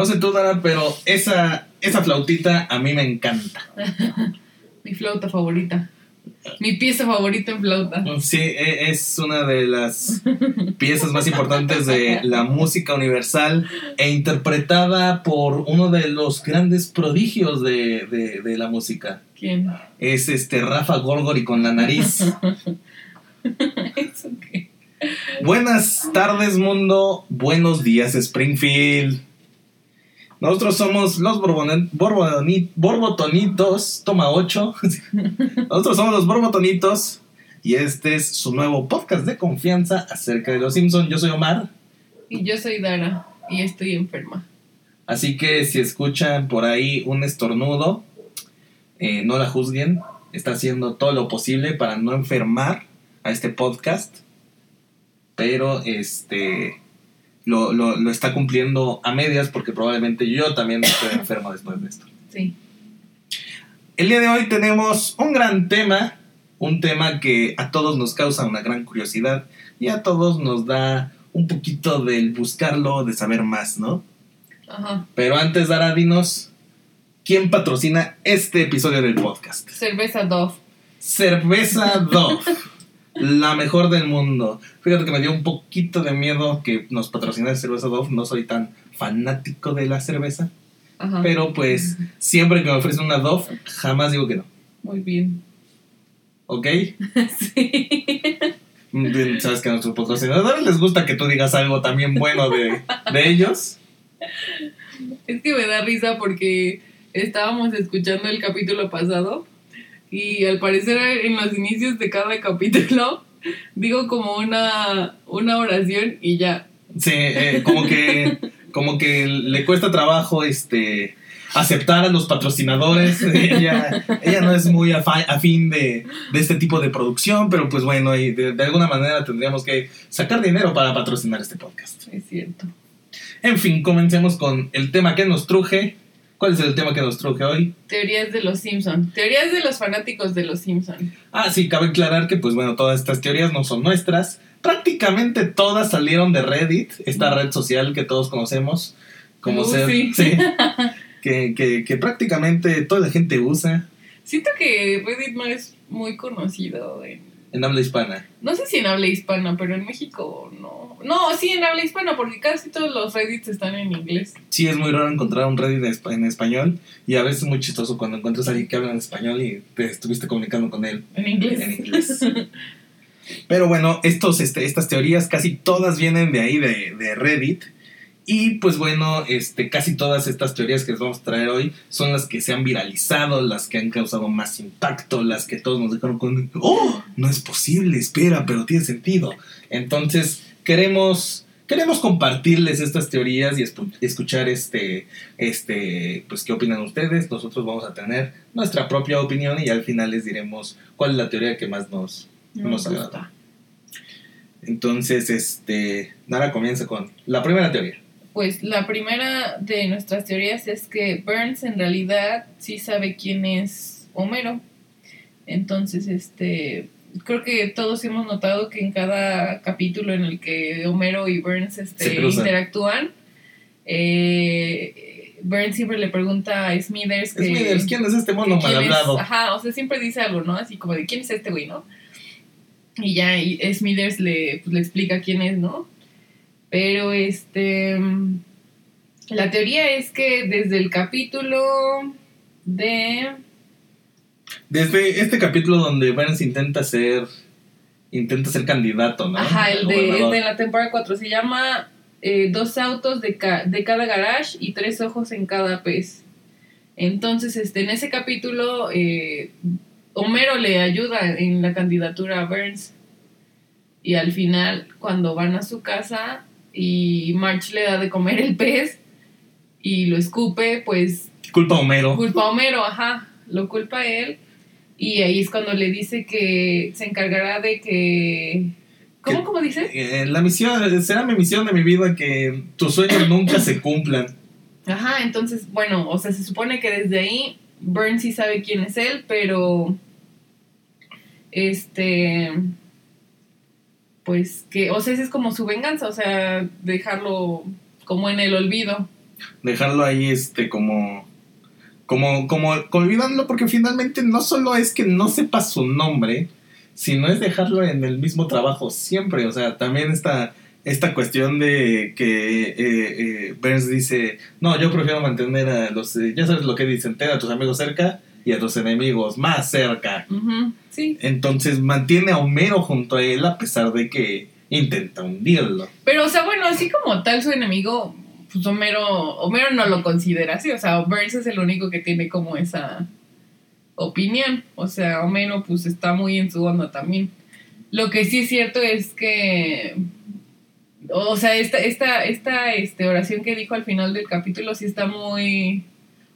No sé tú, Dara, pero esa, esa flautita a mí me encanta. Mi flauta favorita. Mi pieza favorita en flauta. Sí, e- es una de las piezas más importantes de la música universal e interpretada por uno de los grandes prodigios de, de- de la música. ¿Quién? Es este Rafa Gorgori con la nariz. ¿Eso? Buenas tardes, mundo. Buenos días, Springfield. Nosotros somos los Borbotonitos, toma 8. Nosotros somos los Borbotonitos y este es su nuevo podcast de confianza acerca de los Simpsons. Yo soy Omar, Y yo soy Dara y estoy enferma. así que si escuchan por ahí un estornudo, eh, no la juzguen. Está haciendo todo lo posible para no enfermar a este podcast, pero este lo, lo- lo está cumpliendo a medias porque probablemente yo también estoy enfermo después de esto. Sí. El día de hoy tenemos un gran tema, un tema que a todos nos causa una gran curiosidad y a todos nos da un poquito del buscarlo, de saber más, ¿no? Ajá. Pero antes, Dara, dinos, ¿quién patrocina este episodio del podcast? Cerveza Dove. Cerveza Dove, la mejor del mundo. Fíjate que me dio un poquito de miedo que nos patrocinara Cerveza Dove, no soy tan fanático de la cerveza, Ajá. pero pues siempre que me ofrecen una Dove, jamás digo que no, Muy bien. ¿ok? sí. Mm, Sabes que a nuestros patrocinadores les gusta que tú digas algo también bueno de, de ellos. Es que me da risa porque estábamos escuchando el capítulo pasado y al parecer en los inicios de cada capítulo digo como una, una oración y ya. Sí, eh, como que como que le cuesta trabajo este aceptar a los patrocinadores. Ella, ella no es muy afín de, de este tipo de producción, pero pues bueno, y de, de alguna manera tendríamos que sacar dinero para patrocinar este podcast. Es cierto. En fin, comencemos con el tema que nos truje. ¿Cuál es el tema que nos truje hoy? Teorías de los Simpson. Teorías de los fanáticos de los Simpson. Ah, sí, cabe aclarar que, pues bueno, todas estas teorías no son nuestras. Prácticamente todas salieron de Reddit, esta red social que todos conocemos. Como Uh, ser. sí. sí, que, que, que prácticamente toda la gente usa Siento que Reddit no es muy conocido en... en habla hispana. No sé si en habla hispana, pero en México no. No, sí en habla hispana, porque casi todos los Reddits están en inglés. Sí, es muy raro encontrar un Reddit en espa- en español y a veces es muy chistoso cuando encuentras a alguien que habla en español y te estuviste comunicando con él En inglés. en inglés. Pero bueno, estos, este, estas teorías casi todas vienen de ahí, de, de Reddit. Y pues bueno, este, casi todas estas teorías que les vamos a traer hoy son las que se han viralizado, las que han causado más impacto, las que todos nos dejaron con, oh, no es posible, espera, pero tiene sentido. Entonces, queremos, queremos compartirles estas teorías y escuchar este, este, pues qué opinan ustedes. Nosotros vamos a tener nuestra propia opinión y al final les diremos cuál es la teoría que más nos, No nos agrada. Entonces, este, Nara comienza con la primera teoría. Pues la primera de nuestras teorías es que Burns en realidad sí sabe quién es Homero. Entonces, este, creo que todos hemos notado que en cada capítulo en el que Homero y Burns este, interactúan, eh, Burns siempre le pregunta a Smithers que... Smithers, ¿quién es este mono mal es-? Ajá, o sea, siempre dice algo, ¿no? Así como de quién es este güey, ¿no? Y ya y Smithers le, pues, le explica quién es, ¿no? Pero este. La teoría es que desde el capítulo de. Desde este capítulo donde Burns intenta ser, intenta ser candidato, ¿no? Ajá, el de la temporada 4. Se llama eh, Dos autos de, ca- de cada garage y tres ojos en cada pez. Entonces, este, en ese capítulo, eh, Homero le ayuda en la candidatura a Burns. Y al final, cuando van a su casa y March le da de comer el pez y lo escupe, pues Culpa a Homero. culpa a Homero, ajá, lo culpa a él. Y ahí es cuando le dice que se encargará de que... ¿Cómo, Que- cómo dice? Eh, la misión, será mi misión de mi vida que tus sueños nunca se cumplan. Ajá, entonces, bueno, o sea, se supone que desde ahí Burns sí sabe quién es él, pero este pues que, o sea, esa es como su venganza, o sea, dejarlo como en el olvido. dejarlo ahí este como como como olvidándolo porque finalmente no solo es que no sepa su nombre, sino es dejarlo en el mismo trabajo siempre, o sea, también está esta cuestión de que eh, eh, Burns dice, no, yo prefiero mantener a los, eh, ya sabes lo que dicen, ten a tus amigos cerca y a tus enemigos más cerca. Sí. Entonces mantiene a Homero junto a él a pesar de que intenta hundirlo. Pero, o sea, bueno, así como tal su enemigo, pues Homero, Homero no lo considera así. O sea, Burns es el único que tiene como esa opinión. O sea, Homero pues está muy en su onda también. Lo que sí es cierto es que... O sea, esta, esta, esta este, oración que dijo al final del capítulo sí está muy,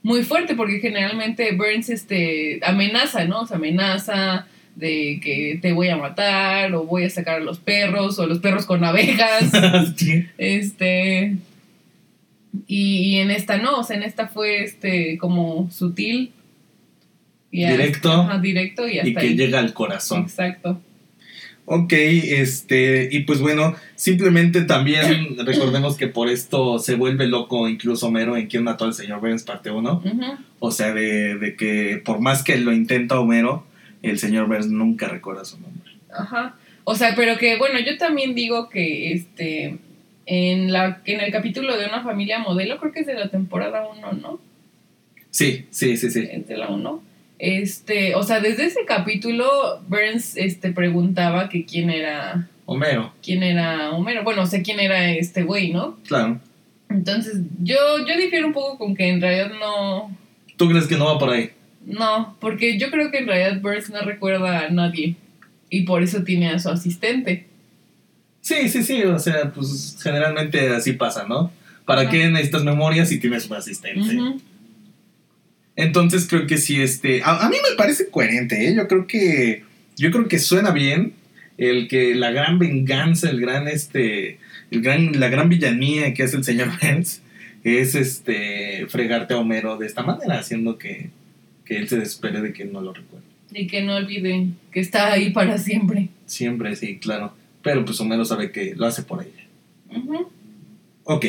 muy fuerte porque generalmente Burns este, amenaza, ¿no? O sea, amenaza de que te voy a matar o voy a sacar a los perros o los perros con abejas. Sí. Este. Y, y en esta no, o sea, en esta fue este como sutil. Y hasta- Directo. ajá, directo y hasta y que ahí. llega al corazón. Exacto. Ok, este, y pues bueno, simplemente también recordemos que por esto se vuelve loco incluso Homero en quien mató al señor Burns parte 1. Ujú. O sea, de, de que por más que lo intenta Homero, el señor Burns nunca recuerda su nombre. Ajá. O sea, pero que bueno, yo también digo que este en la en el capítulo de una familia modelo, creo que es de la temporada 1, ¿no? Sí, sí, sí, sí. Es de la 1. Este, o sea, desde ese capítulo Burns este preguntaba que quién era Homero, quién era Homero, bueno, sea, quién era este güey, ¿no? claro. Entonces, yo yo difiero un poco con que en realidad no ¿Tú crees que no va por ahí? no, porque yo creo que en realidad Burns no recuerda a nadie y por eso tiene a su asistente. Sí, sí, sí, o sea, pues generalmente así pasa, ¿no? ¿Para Ajá. qué necesitas memoria si tienes un asistente? Ujú. Entonces creo que sí, este, a, a mí me parece coherente, ¿eh? Yo creo que, yo creo que suena bien el que la gran venganza, el gran, este, el gran, la gran villanía que hace el señor Burns es, este, fregarte a Homero de esta manera, haciendo que, que él se despere de que no lo recuerde. Y que no olviden que está ahí para siempre. Siempre, sí, claro. Pero pues Homero sabe que lo hace por ella. Ok.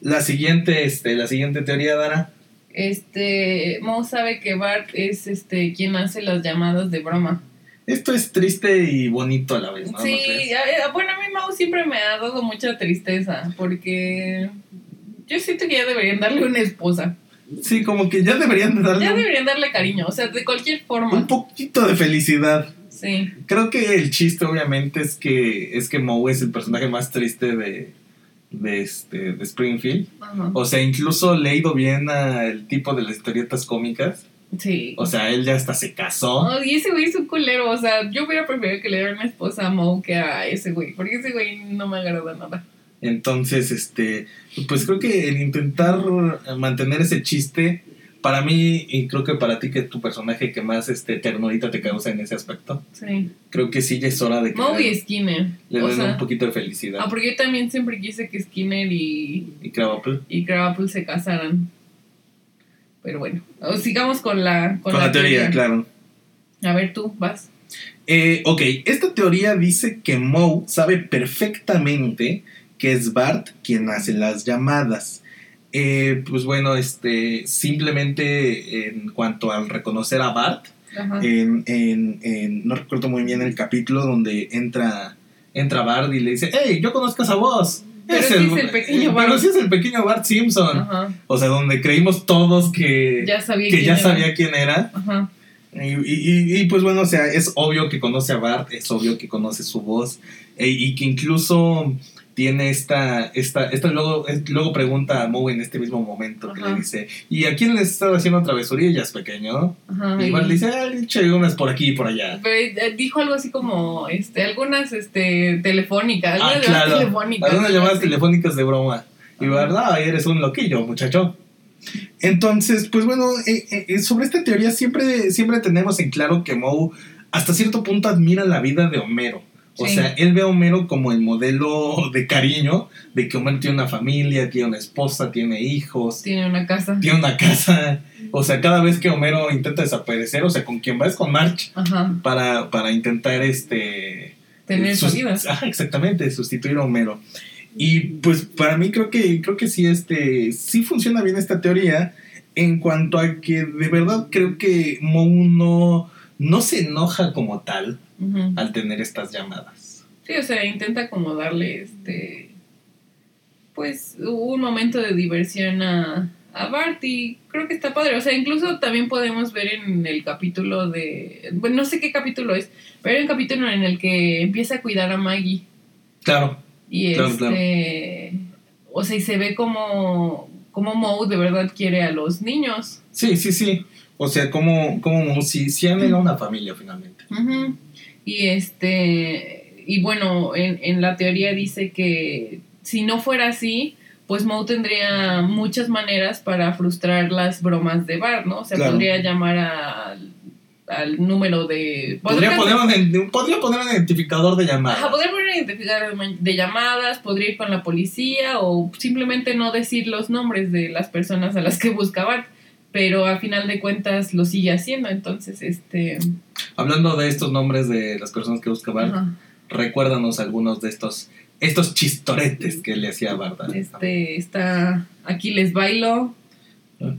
La siguiente, este, la siguiente teoría, Dara. Este, Mo sabe que Bart es este quien hace las llamadas de broma. Esto es triste y bonito a la vez, ¿no? ¿No sí, a- a- bueno, a mí Mau siempre me ha dado mucha tristeza porque yo siento que ya deberían darle una esposa. Sí, como que ya deberían de darle Ya un- deberían darle cariño, o sea, de cualquier un forma. poquito de felicidad. Sí. Creo que el chiste, obviamente, es que es que Moe es el personaje más triste de, de, este, de Springfield. Ajá. O sea, incluso le ha ido bien al tipo de las historietas cómicas. Sí. O sea, él ya hasta se casó. Oh, y ese güey es un culero, o sea, yo hubiera preferido que le diera una esposa a Mo que a ese güey, porque ese güey no me agrada nada. Entonces, este, pues creo que el intentar mantener ese chiste, para mí, y creo que para ti, que es tu personaje que más este, ternurita te causa en ese aspecto, Sí. creo que sí ya es hora de que Mo le, y Skinner. le den sea, un poquito de felicidad. ah, porque yo también siempre quise que Skinner y, Y Krabappel. y Krabappel se casaran. Pero bueno, sigamos con la, con Con, la, teoría, claro. A ver, tú, vas. Eh, ok, esta teoría dice que Moe sabe perfectamente que es Bart quien hace las llamadas. Eh, pues bueno, este, simplemente en cuanto al reconocer a Bart, en, en- en- no recuerdo muy bien el capítulo donde entra, entra Bart y le dice, hey, yo conozco esa voz. Pero sí es el pequeño Pero Bart. sí es el pequeño Bart Simpson. Ajá. O sea, donde creímos todos que Ya sabía que quién ya era. sabía quién era. Ajá. Y, y- y, pues bueno, o sea, es obvio que conoce a Bart, es obvio que conoce su voz e- y que incluso tiene esta, esta, esta luego, es- luego pregunta a Moe en este mismo momento que Ajá. le dice, ¿y a quién le está haciendo travesurillas, pequeño? Ajá. Y Bart le dice, ah, le unas por aquí y por allá. Pero eh, dijo algo así como, este, algunas, este, telefónicas, Ah, algunas llamadas claro, telefónicas. algunas llamadas así. telefónicas de broma. Y. Bart, ah, eres un loquillo, muchacho. Entonces, pues bueno, eh, eh, sobre esta teoría siempre, siempre tenemos en claro que Moe hasta cierto punto admira la vida de Homero. O Sí. sea, él ve a Homero como el modelo de cariño, de que Homero tiene una familia, tiene una esposa, tiene hijos, Tiene una casa. tiene una casa. O sea, cada vez que Homero intenta desaparecer, o sea, con quien va es con March Ajá. para, para intentar este Tener su sus- vida. Ajá, exactamente, sustituir a Homero. Y pues para mí creo que creo que sí este sí funciona bien esta teoría en cuanto a que de verdad creo que Moe no, no se enoja como tal Al tener estas llamadas. Sí, o sea, intenta como darle este. Pues un momento de diversión a, a Bart y creo que está padre. O sea, incluso también podemos ver en el capítulo de. Bueno, no sé qué capítulo es, pero hay un capítulo en el que empieza a cuidar a Maggie. Claro, Y Claro, este. O sea, y se ve como. Como Moe de verdad quiere a los niños. sí, sí, sí. O sea, como, como si, si han a una familia finalmente. Ujú. Y este, y bueno, en, en la teoría dice que si no fuera así, pues Moe tendría muchas maneras para frustrar las bromas de Bart, ¿no? O sea, Claro. podría llamar al, al número de... Podría poner, un, podría poner un identificador de llamadas. Ajá, podría poner un identificador de- de llamadas, podría ir con la policía o simplemente no decir los nombres de las personas a las que busca Bart, pero a final de cuentas lo sigue haciendo, entonces este... Hablando de estos nombres de las personas que busca Bart, ajá. recuérdanos algunos de estos estos chistoretes que le hacía Bart. Este está aquí les bailo,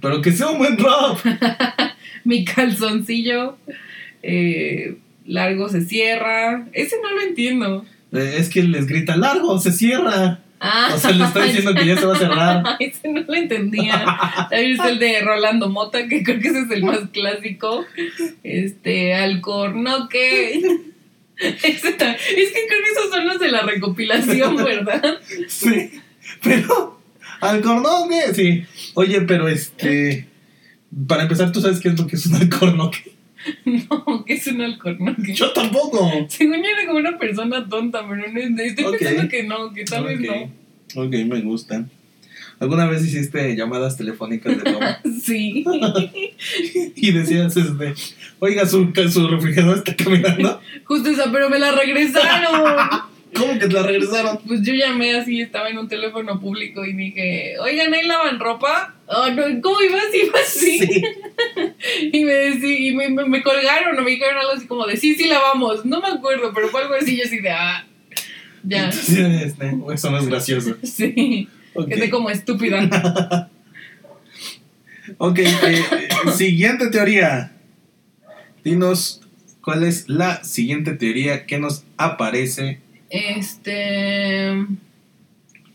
Pero que sea un buen rap. mi calzoncillo eh, largo se cierra. Ese no lo entiendo. Eh, Es que les grita largo, se cierra. Ah, O sea, le está diciendo que ya se va a cerrar. ese no lo entendía. También está el de Rolando Mota, que creo que ese es el más clásico. Este, Alcornoque. Ese es que creo que esos son los de la recopilación, ¿verdad? Sí. Pero, alcornoque, sí. Oye, pero este. Para empezar, ¿tú sabes qué es lo que es un alcornoque? No, que es un alcornoque. Yo tampoco. Según yo era como una persona tonta, pero no, estoy pensando que no, que tal vez no. Ok, me gustan. ¿Alguna vez hiciste llamadas telefónicas de broma? Sí. y decías, este, oiga, su, su refrigerador está caminando? Justo esa, pero me la regresaron. ¿Cómo que te la regresaron? Pues yo llamé así, estaba en un teléfono público y dije, oigan, ¿ahí lavan ropa? Oh, no, ¿cómo ibas? Iba así. Sí. Y, me, decí- y me, me- me colgaron o me dijeron algo así como de, sí, sí lavamos. No me acuerdo, pero fue algo así, yo así de, ah, ya. Entonces, este, eso no es gracioso. Sí, Ok, quedé como estúpida. Ok, eh, eh, siguiente teoría. Dinos cuál es la siguiente teoría que nos aparece. Este...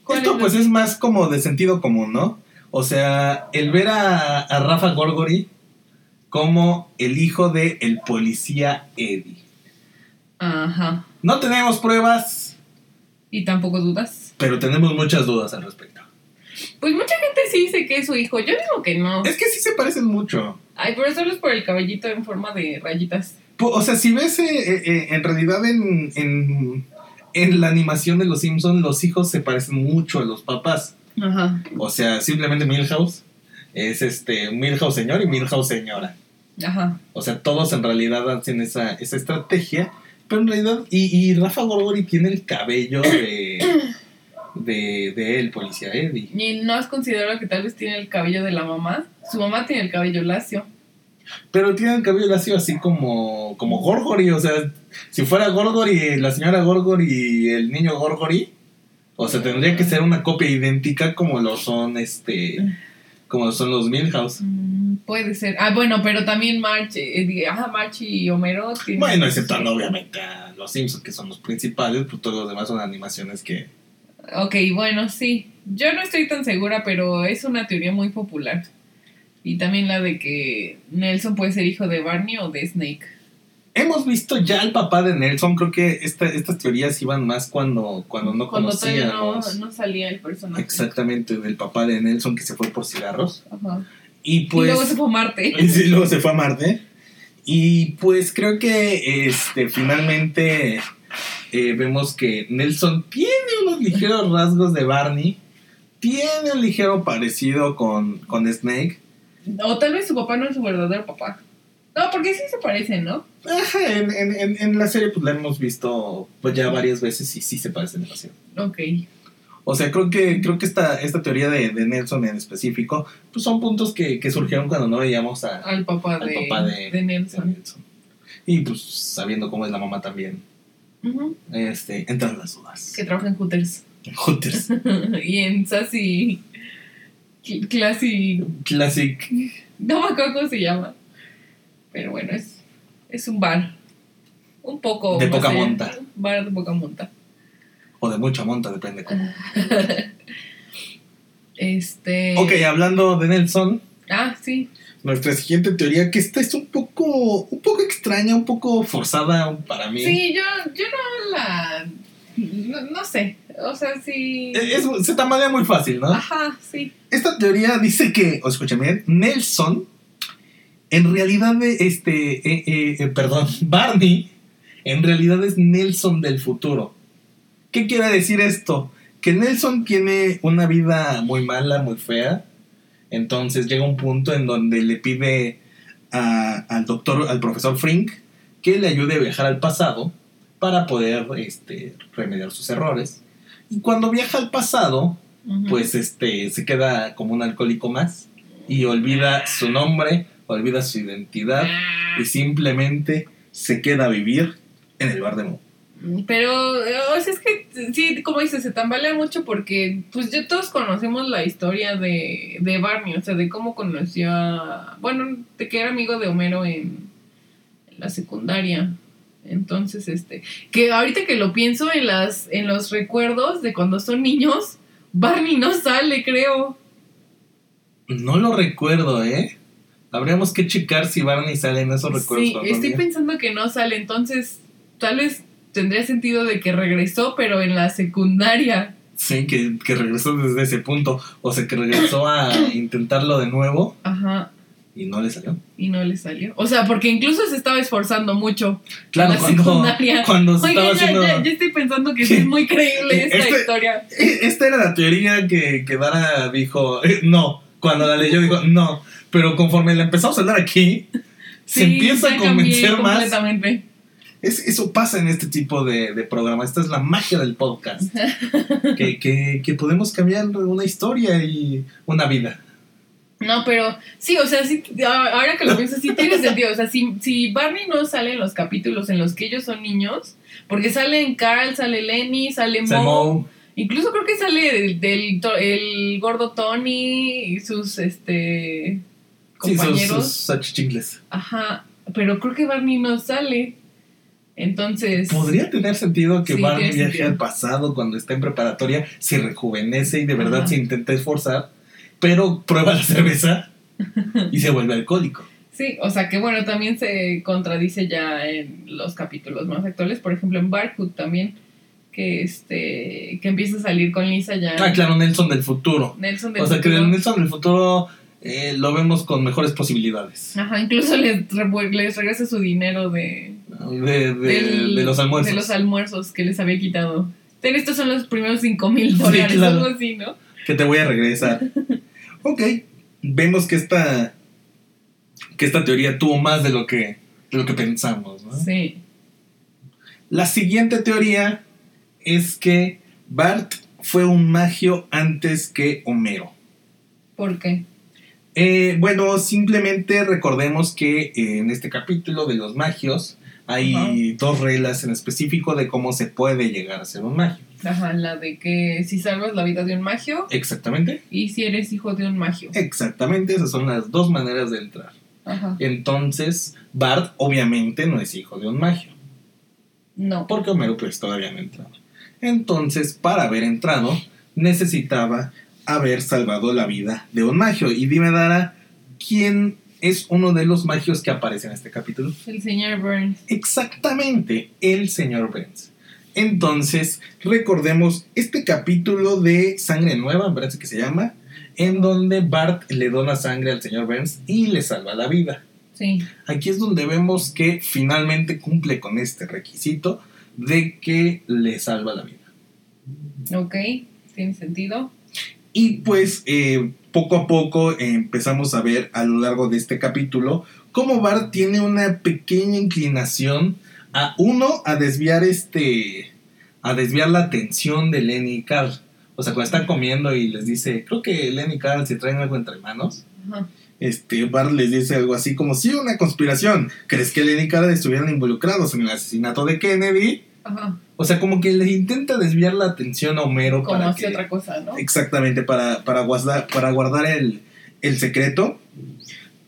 ¿cuál Esto es pues la- es más como de sentido común, ¿no? O sea, el ver a, a Rafa Gorgori como el hijo de el policía Eddie. Ajá. No tenemos pruebas, ¿Y tampoco dudas? pero tenemos muchas dudas al respecto. Pues mucha gente sí dice que es su hijo. Yo digo que no. Es que sí se parecen mucho. Ay, pero solo es por el cabellito en forma de rayitas. O sea, si ves eh, eh, eh, en realidad en, en, en la animación de Los Simpsons, los hijos se parecen mucho a los papás. Ajá. O sea, simplemente Milhouse es este Milhouse señor y Milhouse señora. Ajá. O sea, todos en realidad hacen esa, esa estrategia. Pero en realidad, y, y Rafa Gorgori tiene el cabello de, de, de el policía Eddie. ¿Y no has considerado que tal vez tiene el cabello de la mamá? Su mamá tiene el cabello lacio. Pero tiene el cabello lacio así como, como Gorgori. O sea, si fuera Gorgori, la señora Gorgori y el niño Gorgori, o sea, tendría que ser una copia idéntica como lo son este. Como lo son los Milhouse. Mm, puede ser. Ah, bueno, pero también March, eh, ajá, March y Homero tienen... Bueno, exceptuando obviamente a los Simpsons, que son los principales, pues todos los demás son animaciones que. Ok, bueno, sí. Yo no estoy tan segura, pero es una teoría muy popular. Y también la de que Nelson puede ser hijo de Barney o de Snake. Hemos visto ya al papá de Nelson, creo que esta, estas teorías iban más cuando, cuando no Cuando todavía no, conocíamos no salía el personaje. exactamente del papá de Nelson que se fue por cigarros. Ajá. Y pues. y luego se fue a Marte. Y luego se fue a Marte. Y pues creo que este finalmente eh, vemos que Nelson tiene unos ligeros rasgos de Barney. Tiene un ligero parecido con, con Snake. O tal vez su papá no es su verdadero papá. No, porque sí se parecen, ¿no? Ajá, en, en, en, en la serie pues la hemos visto pues ya varias veces y sí se parecen demasiado. Ok. O sea, creo que, creo que esta, esta teoría de, de Nelson en específico, pues son puntos que, que surgieron cuando no veíamos a, Al papá, Al de, papá de- de de Nelson. Y pues sabiendo cómo es la mamá también, Ujú. este, entran las dudas. Que trabaja en Hooters. Hooters. y en Sassy. Cl- Classy. Classic. No me acuerdo cómo se llama. Pero bueno, es, es un bar. Un poco. De poca monta. Bar de poca monta. O de mucha monta, depende cómo. Este. Ok, hablando de Nelson, Ah, sí. nuestra siguiente teoría, que esta es un poco, un poco extraña, un poco forzada para mí. Sí, yo, yo no la. No, no sé. O sea, sí. Eh, es- se tambalea muy fácil, ¿no? Ajá, sí. Esta teoría dice que, o escúchame bien, Nelson, en realidad, este, eh, eh, eh, perdón, Barney, en realidad es Nelson del futuro. ¿Qué quiere decir esto? Que Nelson tiene una vida muy mala, muy fea. Entonces llega un punto en donde le pide a- al doctor, al profesor Frink, que le ayude a viajar al pasado para poder este, remediar sus errores. Y cuando viaja al pasado, pues este se queda como un alcohólico más y olvida su nombre, olvida su identidad y simplemente se queda a vivir en el bar de Mo. Pero, eh, o sea, es que sí, como dices, se tambalea mucho porque, pues, ya todos conocemos la historia de, de Barney, o sea, de cómo conoció a. Bueno, de que era amigo de Homero en, en la secundaria. Entonces, este. Que ahorita que lo pienso en, las, en los recuerdos de cuando son niños, Barney no sale, creo. No lo recuerdo, ¿eh? Habríamos que checar si Barney sale en esos recuerdos. Sí, estoy pensando que no sale, entonces, tal vez tendría sentido de que regresó, pero en la secundaria. Sí, que, que regresó desde ese punto. O sea, que regresó a intentarlo de nuevo Ajá. y no le salió. y no le salió. O sea, porque incluso se estaba esforzando mucho. Claro, La cuando, secundaria. cuando se Oigan, estaba ya, haciendo... ya, ya estoy pensando que sí es muy creíble esta Este- historia. Eh, Esta era la teoría que, que Dara dijo, eh, no, cuando la leyó dijo, no, pero conforme la empezamos a hablar aquí, se empieza a convencer más. Completamente. Es, eso pasa en este tipo de, de programas, esta es la magia del podcast, que, que, que podemos cambiar una historia y una vida. No, pero sí, o sea, sí, ahora que lo pienso, sí tiene sentido. O sea, si, si Barney no sale en los capítulos en los que ellos son niños, porque salen Carl, sale Lenny, sale Mo, incluso creo que sale del, el gordo Tony y sus este sí, sus, compañeros. sus. Ajá, pero creo que Barney no sale. Entonces. Podría tener sentido que Sí, tiene viaje sentido. al pasado cuando está en preparatoria, se rejuvenece y de verdad Ajá. se intenta esforzar, pero prueba la cerveza y se vuelve alcohólico. Sí, o sea que bueno, también se contradice ya en los capítulos más actuales. Por ejemplo, en Barkwood también, que este que empieza a salir con Lisa ya. Ah, claro, Nelson del futuro. Nelson del O sea que Nelson del futuro eh, lo vemos con mejores posibilidades. Ajá, incluso les, regresa su dinero de, De, de- del- de los almuerzos. de los almuerzos que les había quitado. Ten, estos son los primeros cinco mil dólares, claro. algo así, ¿no? que te voy a regresar. ok, vemos que esta, que esta teoría tuvo más de lo que, de lo que pensamos. ¿no? Sí. La siguiente teoría es que Bart fue un magio antes que Homero. ¿Por qué? Eh, bueno, simplemente recordemos que eh, en este capítulo de los magios hay dos reglas en específico de cómo se puede llegar a ser un magio. Ajá, la de que si salvas la vida de un magio Exactamente. y si eres hijo de un magio. Exactamente, esas son las dos maneras de entrar. Ajá. Entonces, Bart obviamente no es hijo de un magio, No. porque Homero pues todavía no entraba. Entonces, para haber entrado, necesitaba haber salvado la vida de un magio. Y dime, Dara, ¿quién es uno de los magios que aparece en este capítulo? El señor Burns. Exactamente, el señor Burns. Entonces, recordemos este capítulo de Sangre Nueva, me parece que se llama, en donde Bart le dona sangre al señor Burns y le salva la vida. Sí. Aquí es donde vemos que finalmente cumple con este requisito de que le salva la vida. Ok. Tiene sentido. Y pues eh, poco a poco eh, empezamos a ver a lo largo de este capítulo cómo Bart tiene una pequeña inclinación a uno a desviar este a desviar la atención de Lenny y Carl. O sea, cuando están comiendo y les dice, creo que Lenny y Carl se traen algo entre manos. Ajá. Este, Bart les dice algo así como, sí, una conspiración. ¿Crees que Lenny y Carl estuvieran involucrados en el asesinato de Kennedy? Ajá. O sea, como que le intenta desviar la atención a Homero Como para hacia que- otra cosa, ¿no? Exactamente, para, para guardar, para guardar el, el secreto.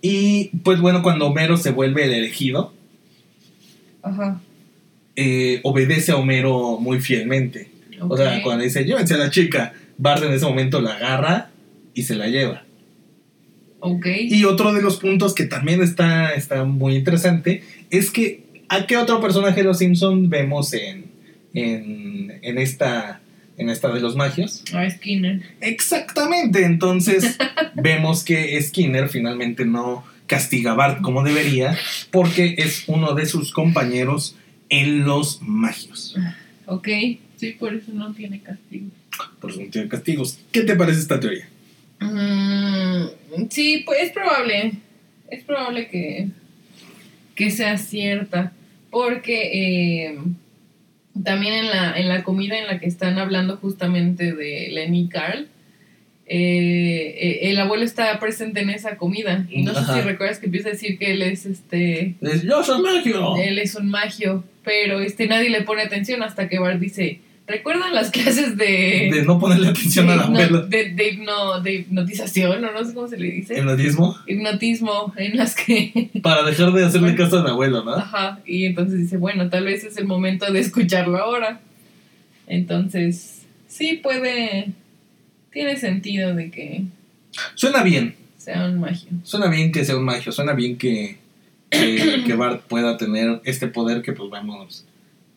Y pues bueno, cuando Homero se vuelve el elegido, Ajá. eh, obedece a Homero muy fielmente. O sea, cuando dice, llévense a la chica, Bart en ese momento la agarra y se la lleva. Ok. Y otro de los puntos que también está, está muy interesante es que ¿a qué otro personaje de los Simpsons vemos en, en, en esta, en esta de los magios? Ah, Skinner. Exactamente, entonces vemos que Skinner finalmente no castiga a Bart como debería porque es uno de sus compañeros en los magios. Ok. Sí, por eso no tiene castigo. Por eso no tiene castigos. ¿Qué te parece esta teoría? Mm, sí, pues es probable. Es probable que, que sea cierta. Porque eh, también en la, en la comida en la que están hablando justamente de Lenny y Carl, eh, eh, el abuelo está presente en esa comida. Y no sé si recuerdas que empieza a decir que él es este. Es, Yo soy magio. Él es un magio. Pero este nadie le pone atención hasta que Bart dice. ¿Recuerdan las clases de, De no ponerle atención al de, hipno- abuelo. de, de hipno- de hipnotización o no sé cómo se le dice. Hipnotismo. Hipnotismo en las que... Para dejar de hacerle caso al abuelo, ¿no? Ajá, y entonces dice, bueno, tal vez es el momento de escucharlo ahora. Entonces, sí puede... Tiene sentido de que Suena bien. sea un magio. Suena bien que sea un magio. Suena bien que, que, que Bart pueda tener este poder que, pues, vemos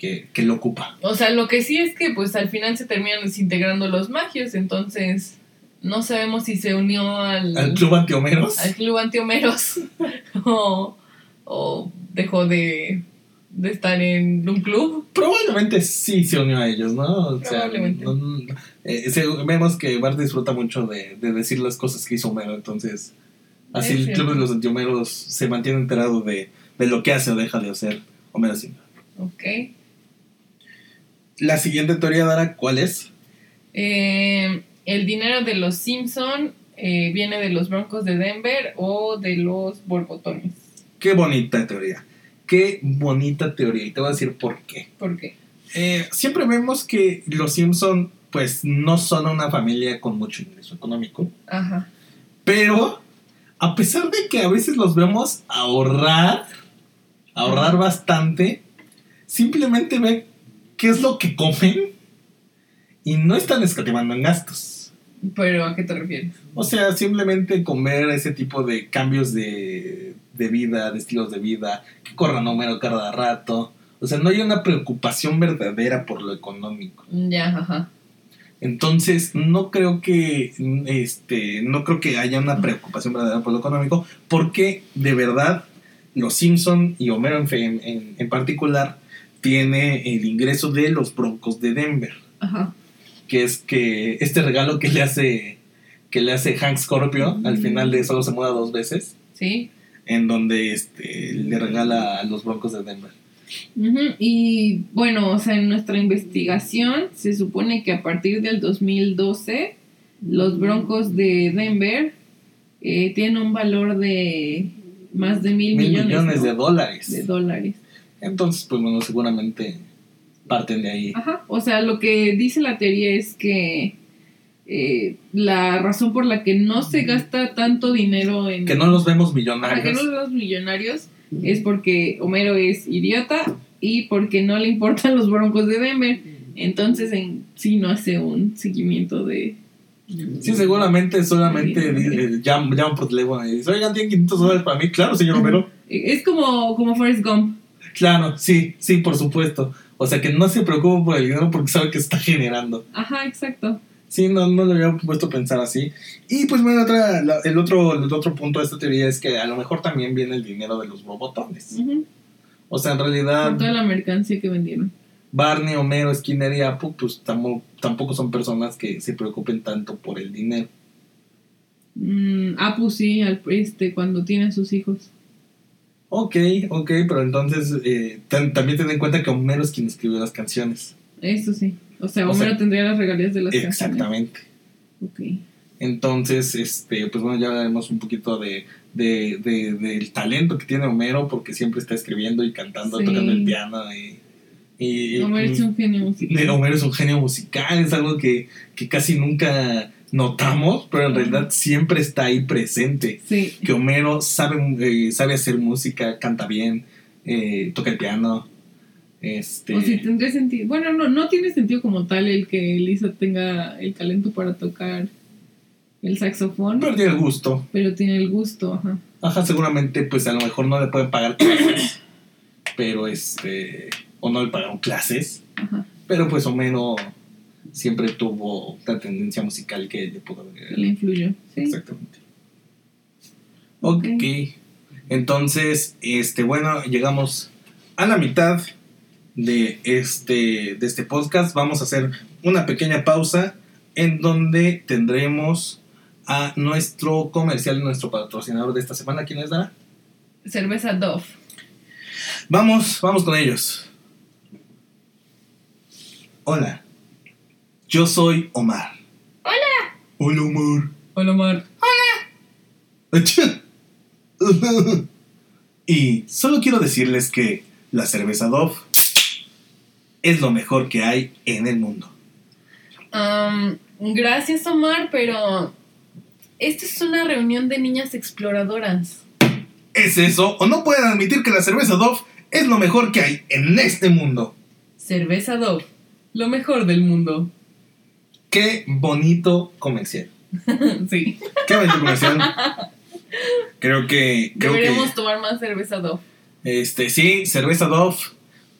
que, que lo ocupa. O sea, lo que sí es que pues al final se terminan desintegrando los magios, entonces no sabemos si se unió al, Al club antiomeros. al club antiomeros o, o dejó de, de estar en un club. Probablemente sí se unió a ellos, ¿no? O sea, Probablemente. no- no- eh, vemos que Bart disfruta mucho de, de decir las cosas que hizo Homero, entonces así Es el club de los antiomeros se mantiene enterado de, de lo que hace o deja de hacer Homero Simpson. Ok. La siguiente teoría, Dara, ¿cuál es? Eh, el dinero de los Simpson eh, viene de los Broncos de Denver o de los Borbotones. Qué bonita teoría. Qué bonita teoría. Y te voy a decir por qué. ¿Por qué? Eh, siempre vemos que los Simpson pues no son una familia con mucho ingreso económico. Ajá. Pero a pesar de que a veces los vemos ahorrar, ahorrar bastante, simplemente ven qué es lo que comen y no están escatimando en gastos. ¿Pero a qué te refieres? O sea, simplemente comer ese tipo de cambios de, de vida, de estilos de vida, que corran número cada rato. O sea, no hay una preocupación verdadera por lo económico. Ya, ajá. Entonces, no creo que este, no creo que haya una preocupación verdadera por lo económico, porque de verdad los Simpson y Homero en, en- en particular tiene el ingreso de los Broncos de Denver, Ajá. que es que este regalo que le hace que le hace Hank Scorpio al final de solo se muda dos veces, Sí. en donde este, le regala a los Broncos de Denver. Y bueno, o sea, en nuestra investigación se supone que a partir del 2012 los Broncos de Denver eh, tienen un valor de más de mil, Mil millones, millones, ¿no? de dólares. de dólares. Entonces, pues bueno, seguramente parten de ahí. Ajá. O sea, lo que dice la teoría es que eh, la razón por la que no se gasta tanto dinero en... Que no los vemos Ajá, millonarios. que no los millonarios es porque Homero es idiota y porque no le importan los broncos de Denver. Entonces en sí no hace un seguimiento de... Sí, seguramente solamente Sí, dice- llaman, llaman por teléfono y dicen, oigan, ¿tienen 500 dólares para mí? Claro, señor Romero. Es como, como Forrest Gump. Claro, sí, sí, por supuesto. O sea, que no se preocupa por el dinero porque sabe que está generando. Ajá, exacto. Sí, no, no lo había puesto a pensar así. Y pues bueno, otra, la- el, otro, el otro punto de esta teoría es que a lo mejor también viene el dinero de los bobotones. Ujú. O sea, en realidad, Por toda la mercancía que vendieron. Barney, Homero, Skinner y Apu, pues tamo- tampoco son personas que se preocupen tanto por el dinero. Mm, Apu sí, al, este, cuando tiene a sus hijos. Ok, ok, pero entonces eh, también ten en cuenta que Homero es quien escribió las canciones. Eso sí. O sea, O Homero sea, tendría las regalías de las Exactamente. canciones. Entonces, este, pues bueno, ya hablaremos un poquito de, de- de- del talento que tiene Homero, porque siempre está escribiendo y cantando, Sí. tocando el piano y, Y, Homero es un genio musical. Homero es un genio musical, es algo que, que casi nunca notamos, pero en realidad siempre está ahí presente. Sí. Que Homero sabe, eh, sabe hacer música, canta bien, eh, toca el piano. Este, O si tendría sentido. Bueno, no, no tiene sentido como tal el que Lisa tenga el talento para tocar el saxofón, pero tiene el gusto. pero tiene el gusto, ajá. Ajá, seguramente pues a lo mejor no le pueden pagar clases, pero este, o no le pagaron clases, ajá. pero pues Homero siempre tuvo la tendencia musical que le pudo que le influyó. Sí. Exactamente. Ok. Entonces, este, bueno, llegamos a la mitad de este, de este podcast. Vamos a hacer una pequeña pausa en donde tendremos a nuestro comercial, nuestro patrocinador de esta semana. ¿Quién es Dara? Cerveza Dove. Vamos, vamos con ellos. Hola, yo soy Omar. Hola. Hola, Omar. Hola, Mar. Achá. Y solo quiero decirles que la cerveza Dove es lo mejor que hay en el mundo. Am, gracias, Omar, pero esta es una reunión de niñas exploradoras. ¿Es eso? ¿O no pueden admitir que la cerveza Dove es lo mejor que hay en este mundo? Cerveza Dove, lo mejor del mundo. Qué bonito comercial. sí. Qué bonito comercial. Creo que... Creo Deberíamos que tomar más cerveza Dove. este, sí, cerveza Dove.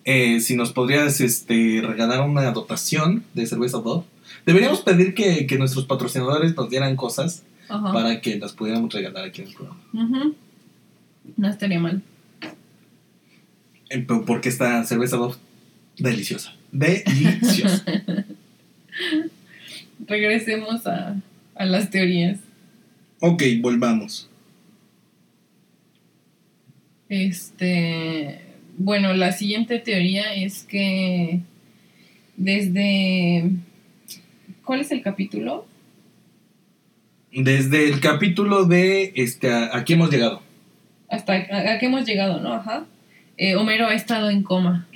eh, si nos podrías este, regalar una dotación de cerveza Dove. Deberíamos pedir que, que nuestros patrocinadores nos dieran cosas para que las pudiéramos regalar aquí en el programa. No estaría mal. Eh, Porque esta cerveza Dove deliciosa. Deliciosa. Regresemos a, a las teorías. ok, volvamos. Este, bueno, la siguiente teoría es que desde ¿cuál es el capítulo? Desde el capítulo de este, a- aquí hemos llegado. Hasta a, a qué hemos llegado, ¿no? Ajá. Eh, Homero ha estado en coma.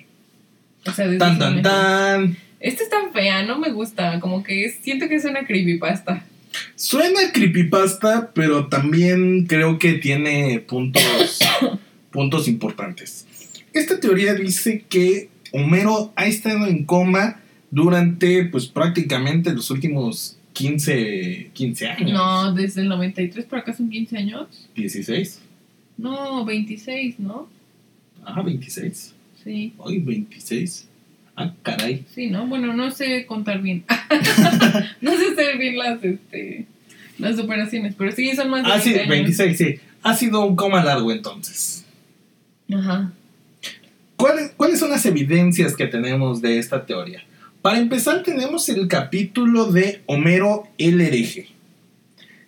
O sea, desde Tan, tan, tan. Esta es tan fea, no me gusta. Como que es- siento que es una creepypasta. Suena creepypasta, pero también creo que tiene puntos, puntos importantes. Esta teoría dice que Homero ha estado en coma durante, pues prácticamente los últimos 15, 15 años. No, desde el 93 para acá son 15 años. 16. No, 26, ¿no? Ah, 26. Sí, Ay, 26. Ah, caray. sí, ¿no? Bueno, no sé contar bien. no sé hacer bien las, este, las operaciones, pero sí son más de Ah, sí, 20 años. 26, sí. Ha sido un coma largo entonces. Ajá. ¿Cuáles, ¿Cuáles son las evidencias que tenemos de esta teoría? Para empezar, tenemos el capítulo de Homero el hereje.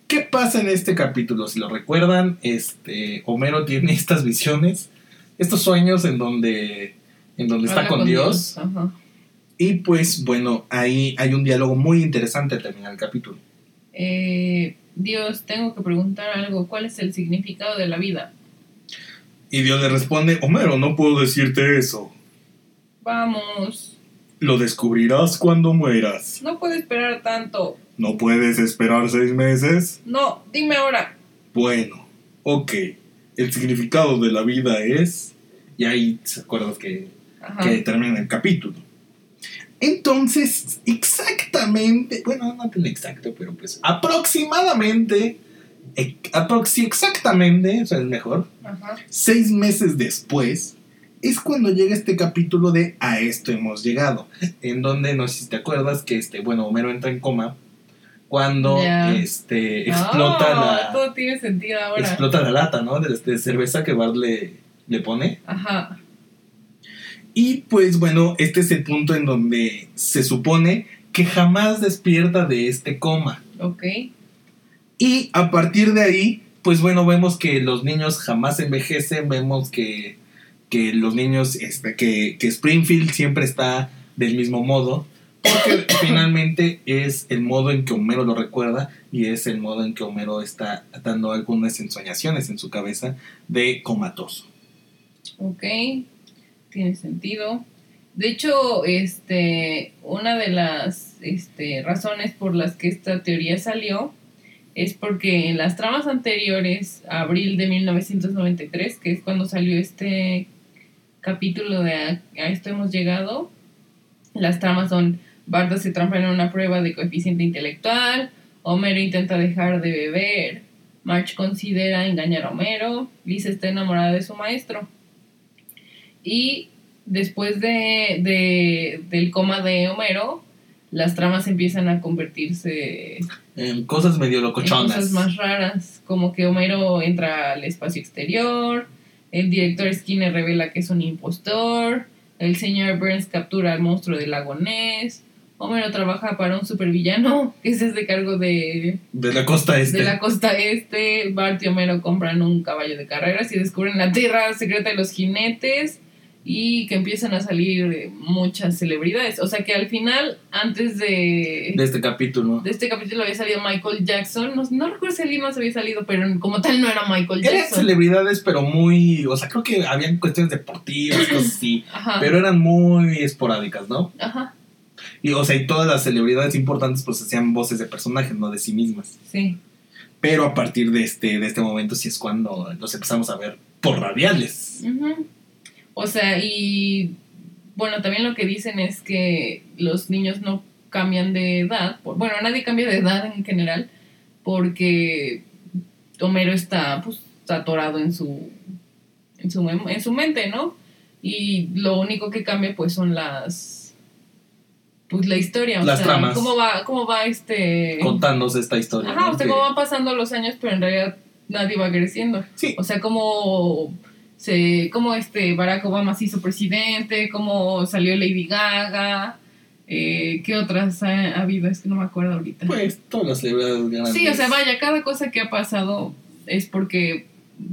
¿Qué pasa en este capítulo? Si lo recuerdan, este, Homero tiene estas visiones, estos sueños en donde, en donde está con, Dios. Ajá. Y pues bueno, ahí hay un diálogo muy interesante al terminar el capítulo. Eh, Dios, tengo que preguntar algo. ¿Cuál es el significado de la vida? Y Dios le responde, Homero, no puedo decirte eso. Vamos. Lo descubrirás cuando mueras. No puedo esperar tanto. ¿No puedes esperar seis meses? No, dime ahora. Bueno, ok. El significado de la vida es... Y ahí se acuerdas que, Ajá. que termina el capítulo. Entonces, exactamente, bueno, no tan exacto, pero pues aproximadamente, aproxi exactamente, o sea, es mejor, Ajá. seis meses después, es cuando llega este capítulo de A esto hemos llegado, en donde, no sé si te acuerdas, que este, bueno, Homero entra en coma cuando este, explota Ah, la Todo tiene sentido ahora. explota la lata, ¿no? De, de cerveza que Bart le, le pone. Ajá. Y pues bueno, este es el punto en donde se supone que jamás despierta de este coma. Ok. Y a partir de ahí, pues bueno, vemos que los niños jamás envejecen, vemos que, que los niños, este, que, que Springfield siempre está del mismo modo, porque finalmente es el modo en que Homero lo recuerda y es el modo en que Homero está dando algunas ensoñaciones en su cabeza de comatoso. Ok. Tiene sentido. De hecho, este, una de las este, razones por las que esta teoría salió es porque en las tramas anteriores, abril de 1993, que es cuando salió este capítulo de A, a esto hemos llegado, las tramas son Barda se transforma en una prueba de coeficiente intelectual, Homero intenta dejar de beber, March considera engañar a Homero, Lisa está enamorada de su maestro. Y después de, de- del coma de Homero, las tramas empiezan a convertirse En cosas medio en locochonas. cosas más raras, como que Homero entra al espacio exterior, el director Skinner revela que es un impostor, el señor Burns captura al monstruo del lago Ness, Homero trabaja para un supervillano que se hace cargo de, De la costa este. de la costa este, Bart y Homero compran un caballo de carreras y descubren la tierra secreta de los jinetes y que empiezan a salir eh, muchas celebridades. O sea que al final, antes de De este capítulo. de este capítulo había salido Michael Jackson. No, no recuerdo si alguien más había salido, pero como tal no era Michael Eran Jackson. celebridades, pero muy. O sea, creo que habían cuestiones deportivas, cosas así. Ajá. Pero eran muy esporádicas, ¿no? Ajá. Y, o sea, y todas las celebridades importantes, pues hacían voces de personajes, no de sí mismas. Sí. Pero a partir de este, de este momento, sí es cuando los empezamos a ver por radiales. Ujú. O sea, y bueno, también lo que dicen es que los niños no cambian de edad. por- bueno, nadie cambia de edad en general porque Homero está pues atorado en su en su en su mente, ¿no? Y lo único que cambia pues son las pues la historia, o Las sea, tramas. cómo va cómo va este Contándose esta historia. Ajá, ¿no? o sea, cómo van pasando los años, pero en realidad nadie va creciendo. Sí, O sea, cómo se, cómo este Barack Obama se hizo presidente, cómo salió Lady Gaga, eh, qué otras ha, ha habido, es que no me acuerdo ahorita. pues todas las celebridades grandes. sí, o sea, vaya, cada cosa que ha pasado es porque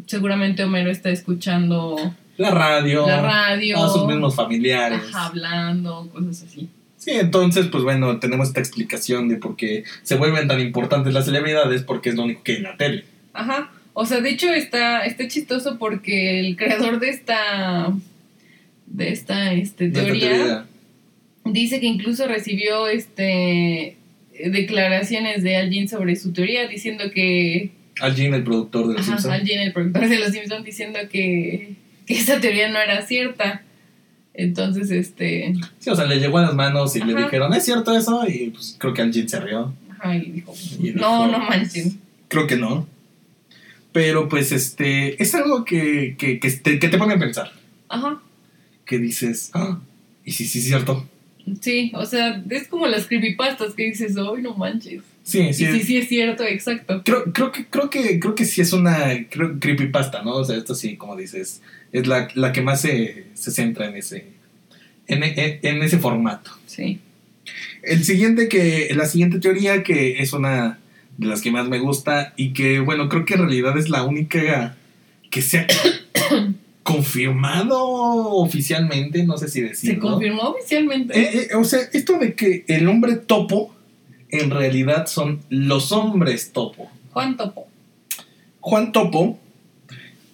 seguramente Homero está escuchando La radio. la radio, A sus mismos familiares. hablando, cosas así. Sí, entonces, pues bueno, tenemos esta explicación de por qué se vuelven tan importantes las celebridades, porque es lo único que hay en la tele. Ajá. O sea, de hecho está, está chistoso porque el creador de esta de esta este, teoría, teoría. dice que incluso recibió este declaraciones de Al Jean sobre su teoría diciendo que Al Jean, el productor de Los Simpsons. Al Jean, el productor de Los Simpsons diciendo que, que esa teoría no era cierta. Entonces, este, Sí, o sea, le llegó a las manos y le dijeron, ¿es cierto eso? Y pues creo que Al Jean se rió. ajá, y dijo, Y no, dijo, no manchen. Creo que no. Pero pues este, es algo que, que, que te, que te pone a pensar. Ajá. Que dices, ah, y sí, sí, es cierto. Sí, o sea, es como las creepypastas que dices, hoy no manches. Sí, sí. Sí, sí, sí, es cierto, exacto. Creo, creo, que, creo, que, creo que sí es una creo- creepypasta, ¿no? O sea, esto sí, como dices, es la, la que más se, se centra en ese, en, en- en ese formato. Sí. El siguiente que, la siguiente teoría que es una de las que más me gusta y que, bueno, creo que en realidad es la única que se ha confirmado oficialmente, no sé si Se decirlo. confirmó oficialmente. Eh, eh, o sea, esto de que el hombre topo en realidad son los hombres topo. Juan Topo. Juan Topo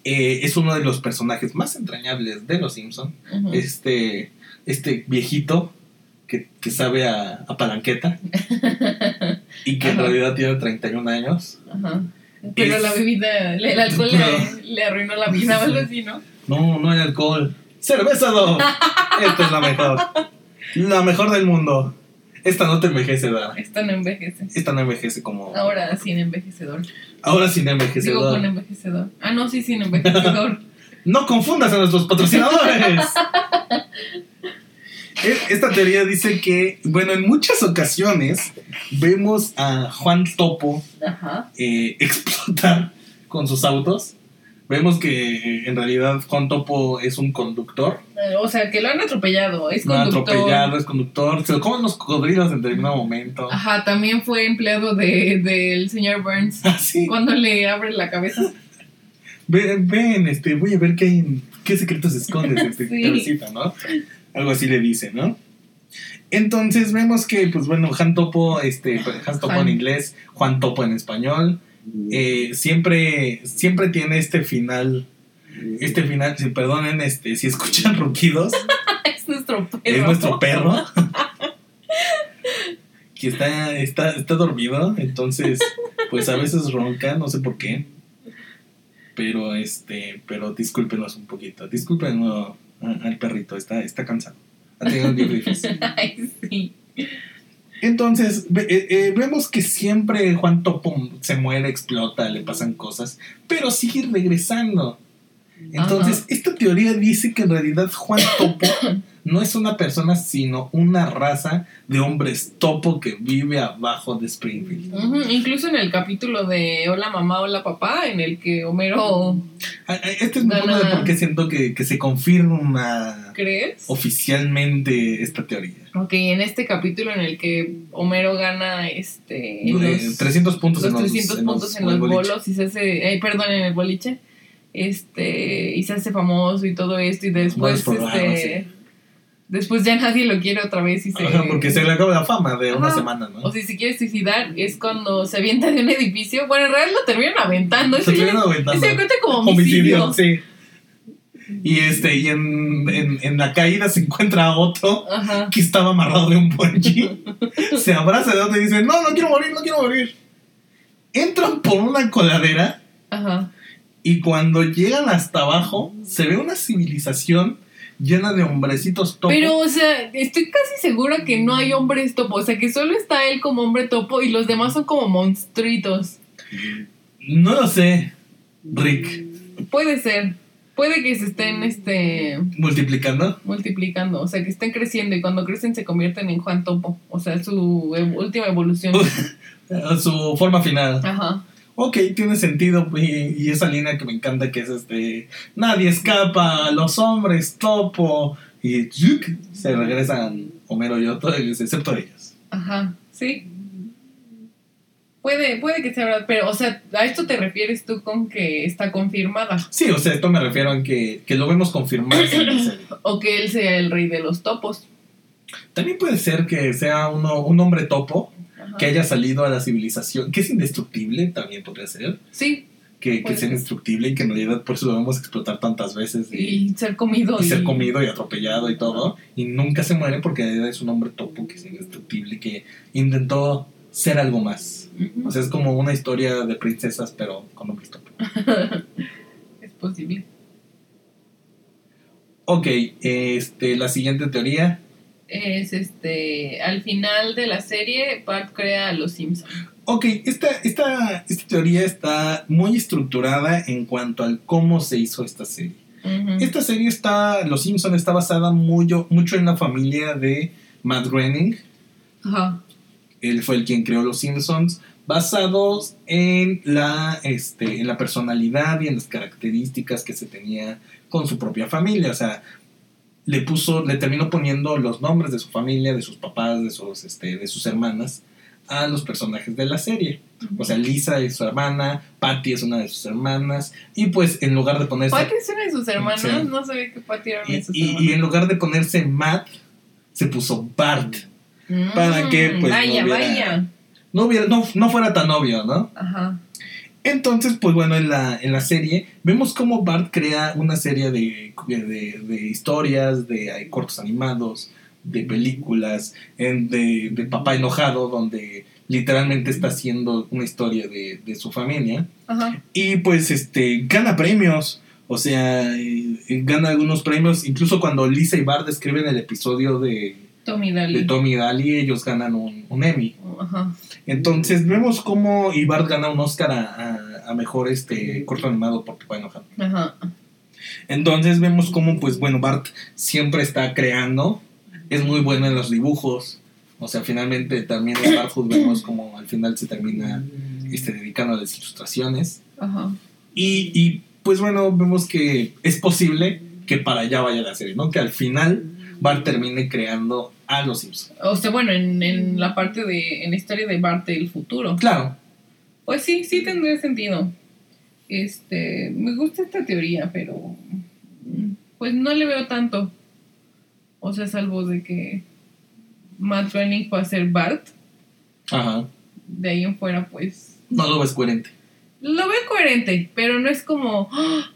eh, es uno de los personajes más entrañables de Los Simpson. Este, este viejito que, que sabe a, a palanqueta y que en realidad tiene 31 años. Ajá. Pero Es- la bebida, el alcohol le, le arruinó la vida o algo así, ¿no? No, no hay alcohol. ¡Cerveza Dove! Esta es la mejor. La mejor del mundo. Esta no te envejece, Dara. Esta no envejece. Esta no envejece como... Ahora sin envejecedor. Ahora sin Digo envejecedor. con envejecedor. Ah, no, sí, sin envejecedor. No confundas a nuestros patrocinadores. E- Esta teoría dice que, bueno, en muchas ocasiones vemos a Juan Topo eh, explotar con sus autos. Vemos que eh, en realidad Juan Topo es un conductor. Eh, O sea, que lo han atropellado. Es Lo han conductor. atropellado, es conductor. Se lo comen los cocodrilos en determinado momento. Ajá, también fue empleado de- del señor Burns. Así. Cuando le abre la cabeza. Ven, ven, este, voy a ver qué, hay- qué secretos escondes en tu Sí. cabecita, ¿no? Algo así le dice, ¿no? Entonces vemos que, pues bueno, Han Topo, este, Han Topo en inglés, Juan Topo en español, eh, siempre, siempre tiene este final, este final, si perdonen, este, si escuchan ronquidos, es nuestro perro. es nuestro perro. que está, está, está dormido, entonces, pues a veces ronca, no sé por qué. Pero este, pero discúlpenos un poquito. Discúlpenos al perrito, está, está cansado. Ha tenido un día difícil. Ay, sí. Entonces, eh, eh, vemos que siempre Juan Topo se muere, explota, le pasan cosas, pero sigue regresando. Entonces, esta teoría dice que en realidad Juan Topo no es una persona, sino una raza de hombres topo que vive abajo de Springfield. Incluso en el capítulo de Hola mamá, hola papá, en el que Homero, Este es mi punto de Gana- por qué siento que, que se confirma ¿crees? oficialmente esta teoría. Ok, en este capítulo en el que Homero gana este Eh, los, 300 puntos los en los 300 en puntos en los bolos y se hace, eh, perdón, en el boliche, este, y se hace famoso y todo esto y después, este, después ya nadie lo quiere otra vez y se, Ajá, porque se le acaba la fama de una Ajá. semana, ¿no? o si se quiere suicidar es cuando se avienta de un edificio, bueno, en realidad lo terminan aventando, Se terminan aventando. eso ya cuenta como homicidio. Homicidio, sí. Y este, y en, en, en la caída se encuentra a otro Ajá. que estaba amarrado de un bungee. se abraza de otro y dice, no, no quiero morir, no quiero morir. Entran por una coladera Ajá. y cuando llegan hasta abajo se ve una civilización llena de hombrecitos topo. Pero, o sea, estoy casi segura que no hay hombres topo. O sea, que solo está él como hombre topo y los demás son como monstruitos. No lo sé, Rick. Puede ser. Puede que se estén este, Multiplicando. multiplicando. O sea, que estén creciendo y cuando crecen se convierten en Juan Topo. O sea, su ev- última evolución. Su forma final. Ajá. Ok, tiene sentido. Y, y esa línea que me encanta que es este. Nadie escapa, los hombres, topo. Y se regresan Homero y otro, excepto ellos. Ajá. Sí. Puede, puede que sea verdad, pero, o sea, ¿a esto te refieres tú con que está confirmada? Sí, o sea, esto me refiero a que, que lo vemos serie. O que él sea el rey de los topos. También puede ser que sea uno, un hombre topo Ajá. que haya salido a la civilización, que es indestructible, también podría ser. Sí, Que, que Puede sea indestructible y que en realidad por eso lo vemos explotar tantas veces. Y, y ser comido. y ser comido y atropellado y todo. Y nunca se muere porque es un hombre topo que es indestructible, que intentó ser algo más. Ujú. O sea, es como una historia de princesas, pero con hombres topo. es posible. Ok, este, la siguiente teoría. Es este. Al final de la serie, Bart crea a los Simpsons. Ok, esta, esta, esta teoría está muy estructurada en cuanto al cómo se hizo esta serie. Esta serie está, Los Simpson está basada mucho, mucho en la familia de Matt Groening. Ajá. Él fue el quien creó Los Simpsons, basados en la, este, en la personalidad y en las características que se tenía con su propia familia. O sea, le puso, le terminó poniendo los nombres de su familia, de sus papás, de sus, este, de sus hermanas a los personajes de la serie. O sea, Lisa es su hermana, Patty es una de sus hermanas, y pues en lugar de ponerse... Patty es una de sus hermanas. Sí. No sabía que Patty era una de sus y- hermanas. y en lugar de ponerse Matt, se puso Bart. ¿para Mm, qué? Pues, no vaya, hubiera- vaya. No, hubiera, no, no fuera tan obvio, ¿no? Ajá. Entonces, pues bueno, en la, en la serie vemos cómo Bart crea una serie de, de, de historias, de cortos animados, de películas, en- de, de Papá Enojado, donde literalmente está haciendo una historia de, de su familia. Ajá. Y pues este gana premios. O sea, eh, gana algunos premios. Incluso cuando Lisa y Bart escriben el episodio de, Tommy Daly. de Tommy Daly, ellos ganan un, un Emmy. Ajá. Entonces vemos cómo y Bart gana un Oscar a, a- a mejor este corto animado por Papá Enojado. Ajá. Entonces vemos cómo, pues bueno, Bart siempre está creando. Es muy bueno en los dibujos. O sea, finalmente también en Barthood vemos como al final se termina este, dedicando a las ilustraciones. Ajá. Y, y, pues bueno, vemos que es posible que para allá vaya la serie, ¿no? Que al final Bart termine creando a los Simpsons. O sea, bueno, en, en la parte de. En la historia de Bart del futuro. Claro, Pues sí, sí tendría sentido. Este. Me gusta esta teoría, pero. Pues no le veo tanto. O sea, salvo de que. Matt Groening pueda ser Bart. ajá. De ahí en fuera, pues. No lo ves coherente. Lo veo coherente, pero no es como.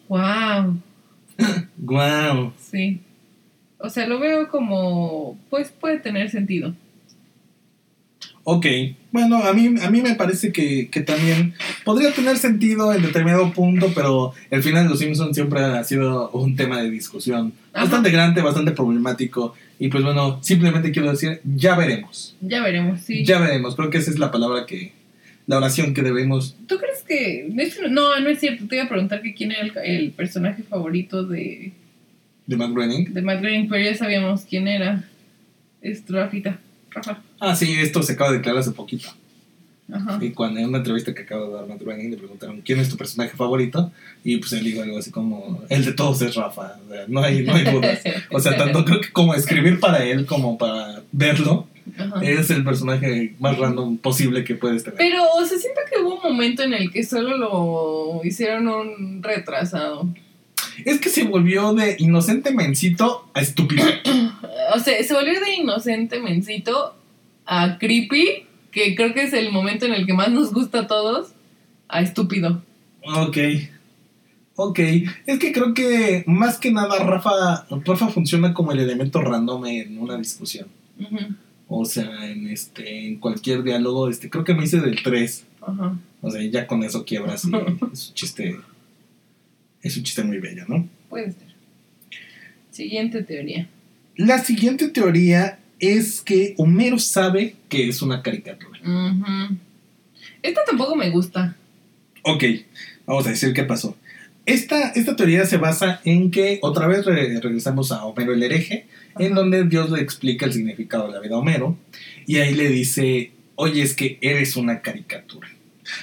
¡Wow! Wow. Sí. O sea, lo veo como, pues puede tener sentido. Ok, bueno, a mí, a mí me parece que, que también podría tener sentido en determinado punto, pero el final de Los Simpsons siempre ha sido un tema de discusión Ajá. bastante grande, bastante problemático. Y pues bueno, simplemente quiero decir, ya veremos. Ya veremos, sí. Ya veremos, creo que esa es la palabra que, la oración que debemos. ¿Tú crees que.? No, no es cierto. Te iba a preguntar que quién era el, el personaje favorito de, de Matt Groening. de Matt Groening, pero ya sabíamos quién era. Es Rafita. Rafa. Ah, sí, esto se acaba de declarar hace poquito. Ajá. Y cuando en una entrevista que acaba de dar Matt Groening le preguntaron quién es tu personaje favorito y pues él dijo algo así como el de todos es Rafa, o sea, no hay, no hay dudas. O sea, tanto creo que como escribir para él como para verlo Ajá. es el personaje más random posible que puedes tener. Pero, o sea, siento que hubo un momento en el que solo lo hicieron un retrasado. Es que se volvió de inocente mencito a estúpido. O sea, se volvió de inocente mencito a creepy, que creo que es el momento en el que más nos gusta a todos, a estúpido. Ok. Ok. Es que creo que más que nada Rafa, Rafa funciona como el elemento random en una discusión. O sea, en este, en cualquier diálogo, este, creo que me hice del 3. Ajá. O sea, ya con eso quiebras y es un chiste. Es un chiste muy bello, ¿no? Puede ser. Siguiente teoría. La siguiente teoría es que Homero sabe que es una caricatura. Esta tampoco me gusta. Ok, vamos a decir qué pasó. Esta, esta teoría se basa en que otra vez re- regresamos a Homero el hereje, en donde Dios le explica el significado de la vida a Homero y ahí le dice, oye, es que eres una caricatura.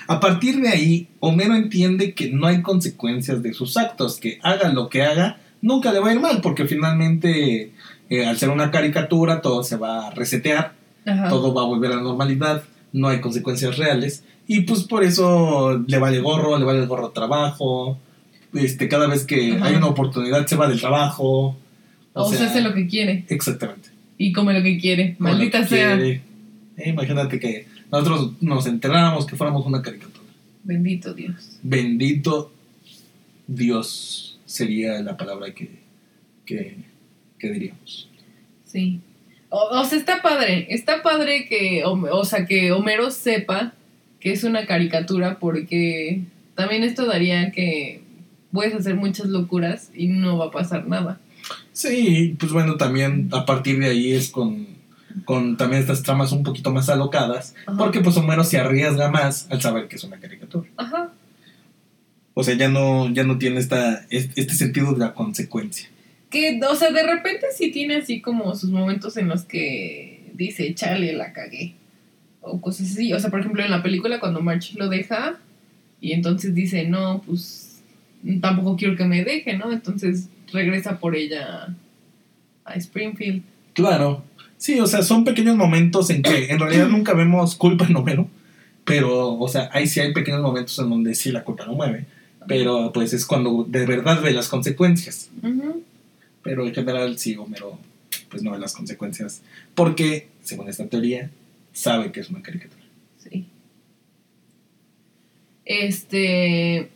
A partir de ahí, Homero entiende que no hay consecuencias de sus actos, que haga lo que haga, nunca le va a ir mal, porque finalmente, eh, al ser una caricatura, todo se va a resetear, Ajá. todo va a volver a la normalidad, no hay consecuencias reales, y pues por eso le vale gorro, le vale el gorro trabajo, este, cada vez que Ajá. hay una oportunidad se va del trabajo. O, sea, hace lo que quiere. Exactamente. Y come lo que quiere. Lo Maldita sea. quiere. Eh, imagínate que nosotros nos enteráramos que fuéramos una caricatura. Bendito Dios. Bendito Dios sería la palabra que, que, que diríamos. Sí. O, o sea, está padre. Está padre que, o sea, que Homero sepa que es una caricatura porque también esto daría que puedes hacer muchas locuras y no va a pasar nada. Sí, pues bueno, también a partir de ahí es con, con también estas tramas un poquito más alocadas, Ajá. porque pues Homero se arriesga más al saber que es una caricatura. Ajá. O sea, ya no, ya no tiene esta, este sentido de la consecuencia. Que, o sea, de repente sí tiene así como sus momentos en los que dice, chale, la cagué. O cosas así. O sea, por ejemplo, en la película cuando March lo deja y entonces dice, no, pues tampoco quiero que me deje, ¿no? Entonces regresa por ella a Springfield. Claro. Sí, o sea, son pequeños momentos en que en realidad nunca vemos culpa en Homero, pero, o sea, ahí sí hay pequeños momentos en donde sí la culpa no mueve, pero pues es cuando de verdad ve las consecuencias. Pero en general sí, Homero pues no ve las consecuencias, porque, según esta teoría, sabe que es una caricatura. Sí. Este,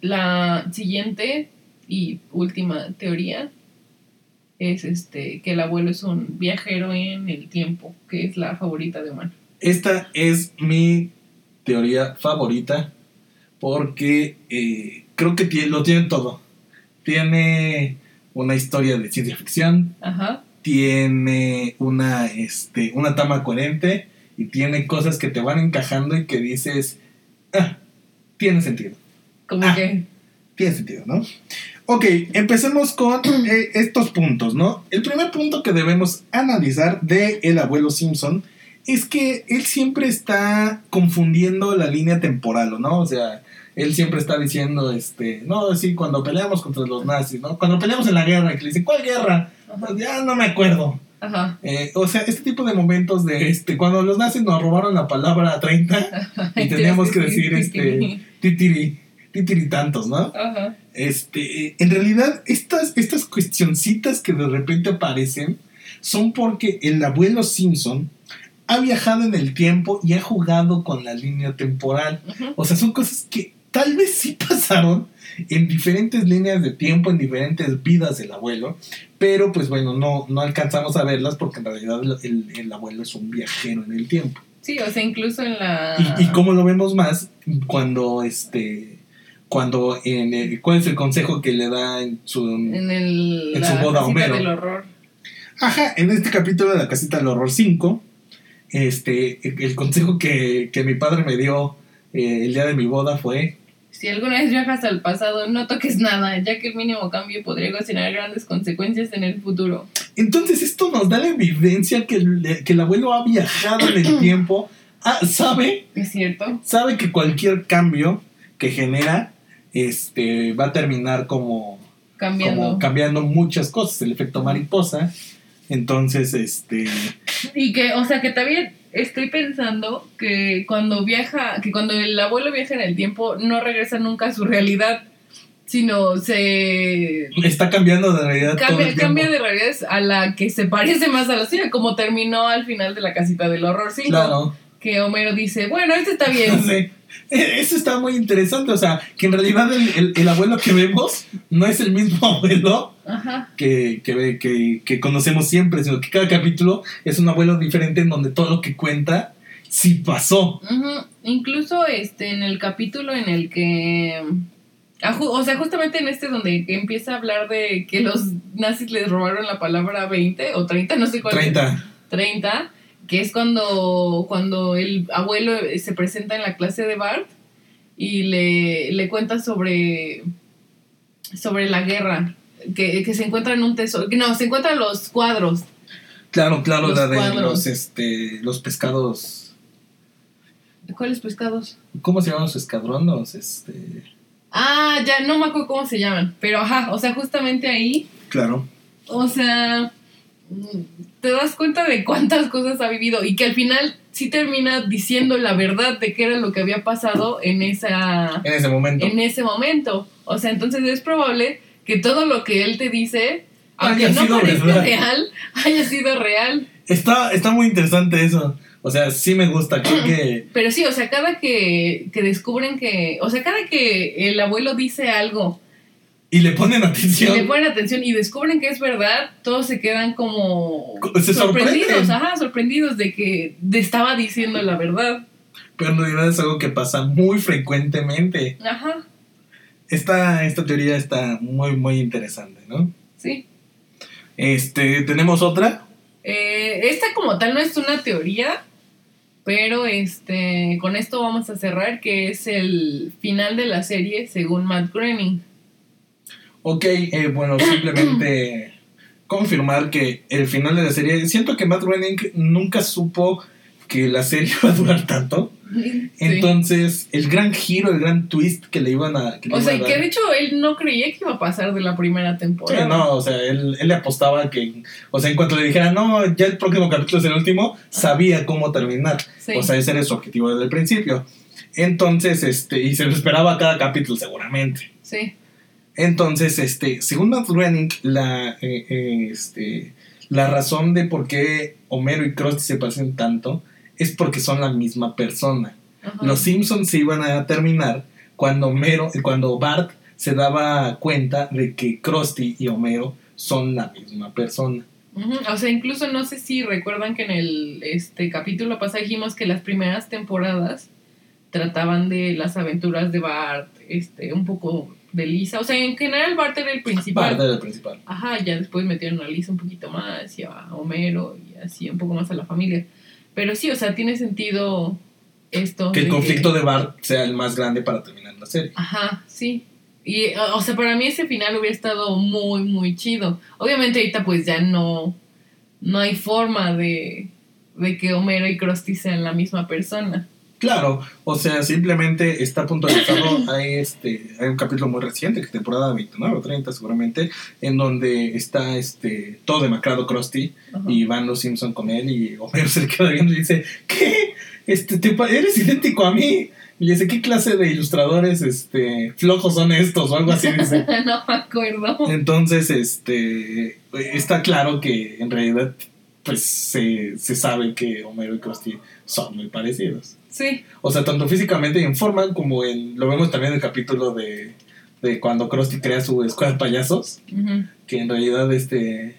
la siguiente y última teoría es este que el abuelo es un viajero en el tiempo, que es la favorita de Omar. Esta es mi teoría favorita porque eh, creo que lo tiene todo. Tiene una historia de ciencia ficción, Ajá. tiene una, este, una trama coherente y tiene cosas que te van encajando y que dices, ah, tiene sentido, Como Ah. que tiene sentido, ¿no? Ok, empecemos con eh, estos puntos, ¿no? El primer punto que debemos analizar de el abuelo Simpson es que él siempre está confundiendo la línea temporal, ¿no? O sea, él siempre está diciendo, este, no, sí, cuando peleamos contra los nazis, ¿no? Cuando peleamos en la guerra, que le dicen, ¿cuál guerra? Ajá. Ya no me acuerdo. Ajá. Eh, o sea, este tipo de momentos de, este, cuando los nazis nos robaron la palabra 30 y teníamos que decir, este, titiri, titiri tantos, ¿no? Ajá. Este, en realidad, estas, estas cuestioncitas que de repente aparecen son porque el abuelo Simpson ha viajado en el tiempo y ha jugado con la línea temporal. O sea, son cosas que tal vez sí pasaron en diferentes líneas de tiempo, en diferentes vidas del abuelo, pero pues bueno, no, no alcanzamos a verlas porque en realidad el, el abuelo es un viajero en el tiempo. Sí, o sea, incluso en la... Y, y cómo lo vemos más cuando este cuando en el, cuál es el consejo que le da en su en, el, en la su boda casita Homero. del horror. Ajá, en este capítulo de la casita del horror 5, este, el, el consejo que, que mi padre me dio eh, el día de mi boda fue, Si alguna vez viajas al pasado, no toques nada, ya que el mínimo cambio podría ocasionar grandes consecuencias en el futuro. entonces esto nos da la evidencia que el, que el abuelo ha viajado en el tiempo, ah, sabe, ¿Es cierto? sabe que cualquier cambio que genera este, va a terminar como, Cambiando. como cambiando muchas cosas, el efecto mariposa. Entonces, este, Y que, o sea, que también estoy pensando que cuando viaja, que cuando el abuelo viaja en el tiempo, no regresa nunca a su realidad, sino se está cambiando de realidad todo cambia, el cambia de realidad a la que se parece más a la suya, como terminó al final de la casita del horror 5. Claro. Que Homero dice, bueno, este está bien. Sí. Eso está muy interesante, o sea, que en realidad el, el- el abuelo que vemos no es el mismo abuelo Ajá. que, que, que, que conocemos siempre, sino que cada capítulo es un abuelo diferente en donde todo lo que cuenta sí pasó. Ujú. Incluso este en el capítulo en el que ah, o sea, justamente en este donde empieza a hablar de que los nazis les robaron la palabra 20 o 30, no sé cuál. 30. 30, que es cuando cuando el abuelo se presenta en la clase de Bart y le, le cuenta sobre sobre la guerra, que, que se encuentran un tesoro, no, se encuentran los cuadros. Claro, claro, Los la de cuadros. los, este, los pescados. ¿Cuáles pescados? ¿Cómo se llaman los escadrones? Este, Ah, ya no me acuerdo cómo se llaman, pero ajá, o sea, justamente ahí claro. O sea, te das cuenta de cuántas cosas ha vivido y que al final sí termina diciendo la verdad de qué era lo que había pasado en esa En ese momento. en ese momento. O sea, entonces es probable que todo lo que él te dice, aunque Haya no sido parezca verdad. real, haya sido real. Está, está muy interesante eso. O sea, sí me gusta. Creo que. Pero sí, o sea, cada que, que descubren que, o sea, cada que el abuelo dice algo Y le ponen y atención. le ponen atención y descubren que es verdad, todos se quedan como Se sorprendidos, ajá, sorprendidos de que estaba diciendo la verdad. Pero en realidad es algo que pasa muy frecuentemente. Ajá, Esta, esta teoría está muy, muy interesante, ¿no? sí. Este, tenemos otra. Eh, esta como tal no es una teoría, pero este con esto vamos a cerrar que es el final de la serie según Matt Groening. Ok, eh, bueno, simplemente confirmar que el final de la serie. Siento que Matt Groening nunca supo que la serie iba a durar tanto. Sí. Entonces, el gran giro, el gran twist que le iban a. que o sea, que de hecho él no creía que iba a pasar de la primera Sí, temporada. no, o sea, él, él le apostaba que, o sea, en cuanto le dijera, no, ya el próximo capítulo es el último, sabía cómo terminar. Sí. O sea, ese era su objetivo desde el principio. Entonces, este, y se lo esperaba cada capítulo seguramente. sí. Entonces, este, según Matt Groening, la, eh, eh, este, la razón de por qué Homero y Krusty se parecen tanto es porque son la misma persona. Ajá. Los Simpsons se iban a terminar cuando Homero, cuando Bart se daba cuenta de que Krusty y Homero son la misma persona. O sea, incluso no sé si recuerdan que en el este capítulo pasado dijimos que las primeras temporadas trataban de las aventuras de Bart, este, un poco de Lisa. O sea, en general Bart era el principal. Bart era el principal. Ajá, ya después metieron a Lisa un poquito más y a Homero y así un poco más a la familia. Pero sí, o sea, tiene sentido esto. Que el de conflicto de Bart sea el más grande para terminar la serie. Ajá, sí. Y, o sea, para mí ese final hubiera estado muy, muy chido. Obviamente ahorita pues ya no, no hay forma de, de que Homero y Krusty sean la misma persona. Claro, o sea, simplemente está puntualizado. hay, este, hay un capítulo muy reciente, que temporada 29 o 30 seguramente, en donde está este, todo demacrado Krusty Ajá. y van los Simpson con él y Homero se le queda viendo y dice, ¿qué? Este, te eres idéntico a mí. Y dice, ¿qué clase de ilustradores este, flojos son estos? O algo así dice. no me acuerdo. Entonces, este, está claro que en realidad pues se, se sabe que Homero y Krusty son muy parecidos. Sí. O sea, tanto físicamente y en forma como en... Lo vemos también en el capítulo de, de cuando Krusty crea su escuela de payasos. Que en realidad este...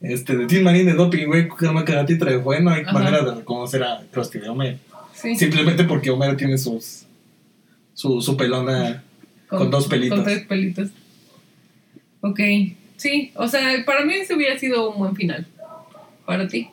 Este, de Tim Marín de doping, güey, que no queda título de fue, no hay Ajá. manera de reconocer a Krusty de Homero. Sí. Simplemente porque Homero tiene sus... Su, su pelona... con dos pelitos. Con tres pelitos. Ok. Sí, o sea, para mí ese hubiera sido un buen final. Para ti.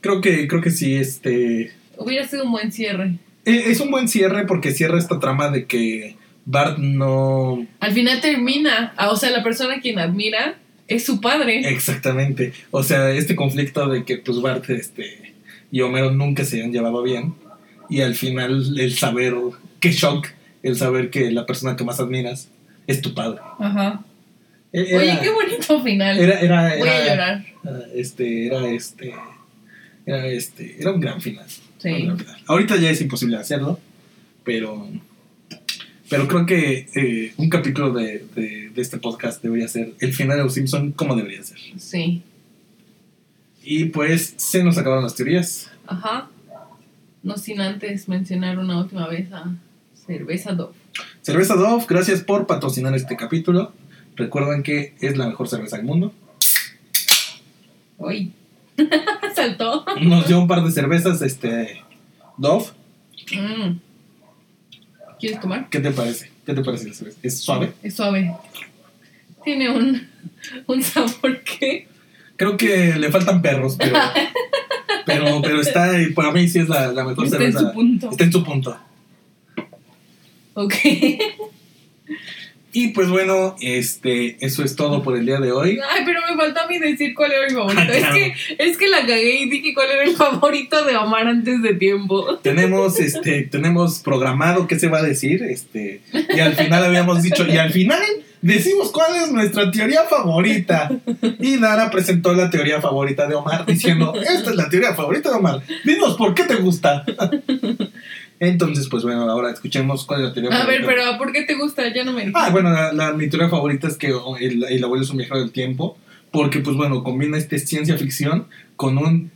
Creo que, creo que sí, este... Hubiera sido un buen cierre. E- Es un buen cierre porque cierra esta trama de que Bart no... Al final termina. o sea, la persona a quien admira es su padre. Exactamente. O sea, este conflicto de que pues Bart este, y Homero nunca se han llevado bien. Y al final el saber, qué shock, el saber que la persona que más admiras es tu padre. Ajá. E- Era, Oye, qué bonito final. era, era, Voy a llorar. Este, era este. Era este. Era un gran final. Sí. Ahorita ya es imposible hacerlo. Pero. Pero creo que eh, un capítulo de, de, de este podcast debería ser el final de los Simpson como debería ser. Sí. Y pues se nos acabaron las teorías. Ajá. No sin antes mencionar una última vez a Cerveza Dove. Cerveza Dove, gracias por patrocinar este capítulo. Recuerden que es la mejor cerveza del mundo. Uy. Saltó. Nos dio un par de cervezas, este Dove. Mm. ¿Quieres tomar? ¿Qué te parece? ¿Qué te parece la cerveza? ¿Es suave? Es suave. Tiene un, un sabor que. Creo que le faltan perros, pero, pero, pero está, para mí sí es la, la mejor Está en cerveza. su punto. Está en su punto. Ok. Y pues bueno, este, eso es todo por el día de hoy. Ay, pero me faltó a mí decir cuál era mi favorito. Ah, claro. Es que es que la cagué y dije cuál era el favorito de Omar antes de tiempo. Tenemos, este, tenemos programado qué se va a decir, este, y al final habíamos dicho, y al final decimos cuál es nuestra teoría favorita. Y Dara presentó la teoría favorita de Omar diciendo, esta es la teoría favorita de Omar. Dinos por qué te gusta. Entonces, pues bueno, ahora escuchemos cuál es la teoría A ver, pero ¿por qué te gusta? Ya no me. Ah, bueno, la, la- mi teoría favorita es que el, el abuelo es un viajero del tiempo, porque pues bueno, combina este ciencia ficción con un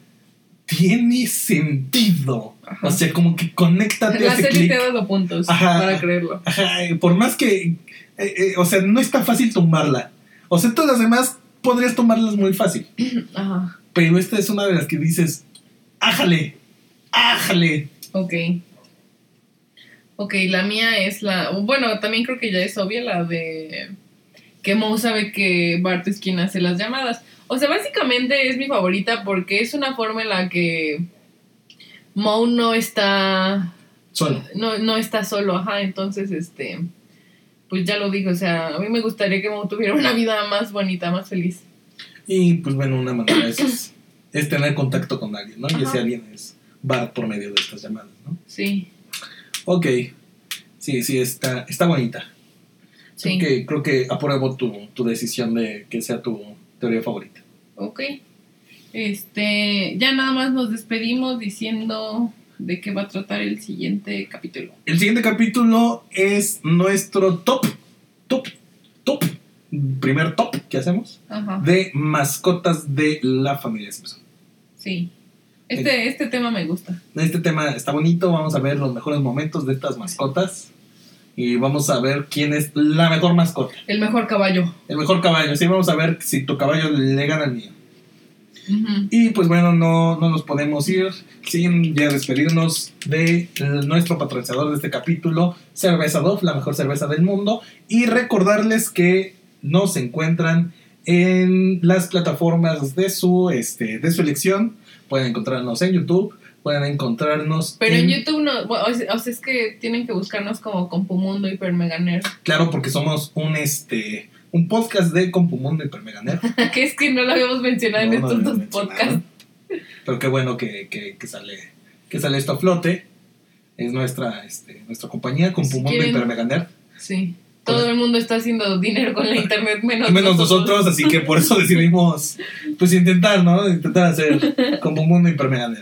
tiene sentido. Ajá. O sea, como que conéctate a La ese serie te ha dado puntos Ajá. para creerlo. Ajá, por más que, eh, eh, o sea, no está fácil tumbarla. O sea, todas las demás podrías tomarlas muy fácil. Ajá. Pero esta es una de las que dices, ájale, ájale. Ok. Ok, la mía es la. Bueno, también creo que ya es obvia la de. Que Moe sabe que Bart es quien hace las llamadas. O sea, básicamente es mi favorita porque es una forma en la que Moe no está. Solo. No, no está solo, ajá. Entonces, este. Pues ya lo digo, o sea, a mí me gustaría que Moe tuviera una vida más bonita, más feliz. Y pues bueno, una manera es, es, tener contacto con alguien, ¿no? Y ese alguien es Bart por medio de estas llamadas, ¿no? Sí, Ok. Sí, sí, está, está bonita. sí. Creo, que, creo que apruebo tu, tu decisión de que sea tu teoría favorita. Ok. Este, ya nada más nos despedimos diciendo de qué va a tratar el siguiente capítulo. El siguiente capítulo es nuestro top, top, top, primer top que hacemos Ajá. de mascotas de la familia Simpson. Sí. Este, este tema me gusta. Este tema está bonito, vamos a ver los mejores momentos de estas mascotas y vamos a ver quién es la mejor mascota, El mejor caballo. el mejor caballo. Sí, vamos a ver si tu caballo le gana al mío. Y pues bueno, no, no nos podemos ir sin ya despedirnos de nuestro patrocinador de este capítulo, Cerveza Dove, la mejor cerveza del mundo. Y recordarles que nos encuentran en las plataformas de su, este, de su elección. Pueden encontrarnos en YouTube, pueden encontrarnos Pero en YouTube no, bueno, o sea, o sea, es que tienen que buscarnos como Compumundo Hiper Mega Nerd. Claro, porque somos un, este, un podcast de Compumundo y Permeganer. que es que no lo habíamos mencionado en No, estos dos podcasts. Pero qué bueno que, que, que sale, que sale esto a flote. Es nuestra, este, nuestra compañía, Compumundo y quieren- Permeganer. Sí. Todo el mundo está haciendo dinero con la internet, menos, menos nosotros, así que por eso decidimos pues intentar, ¿no? Intentar hacer como mundo impermeable.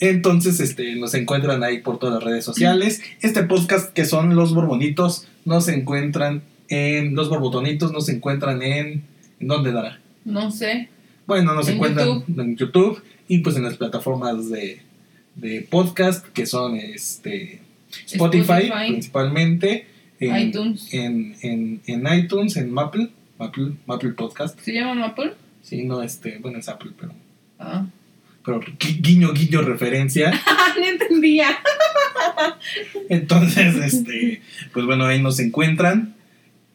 Entonces, este, nos encuentran ahí por todas las redes sociales. Este podcast que son Los Borbonitos, nos encuentran en Los Borbotonitos, nos encuentran en ¿en dónde dará? No sé. Bueno, nos En encuentran YouTube. en YouTube y pues en las plataformas de, de podcast, que son este Spotify, Spotify. principalmente, en iTunes. En, en, en iTunes, en Maple, Maple, Maple Podcast. ¿Se llama Apple? Sí, no, este, bueno, es Apple, pero, Ah. pero gui- guiño, guiño, referencia. no entendía. Entonces, este, pues bueno, ahí nos encuentran.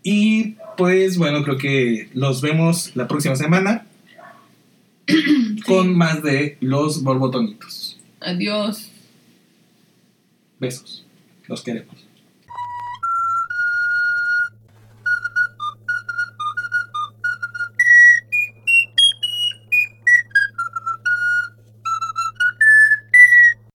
Y pues bueno, creo que los vemos la próxima semana con más de los borbotonitos. Adiós. Besos. Los queremos.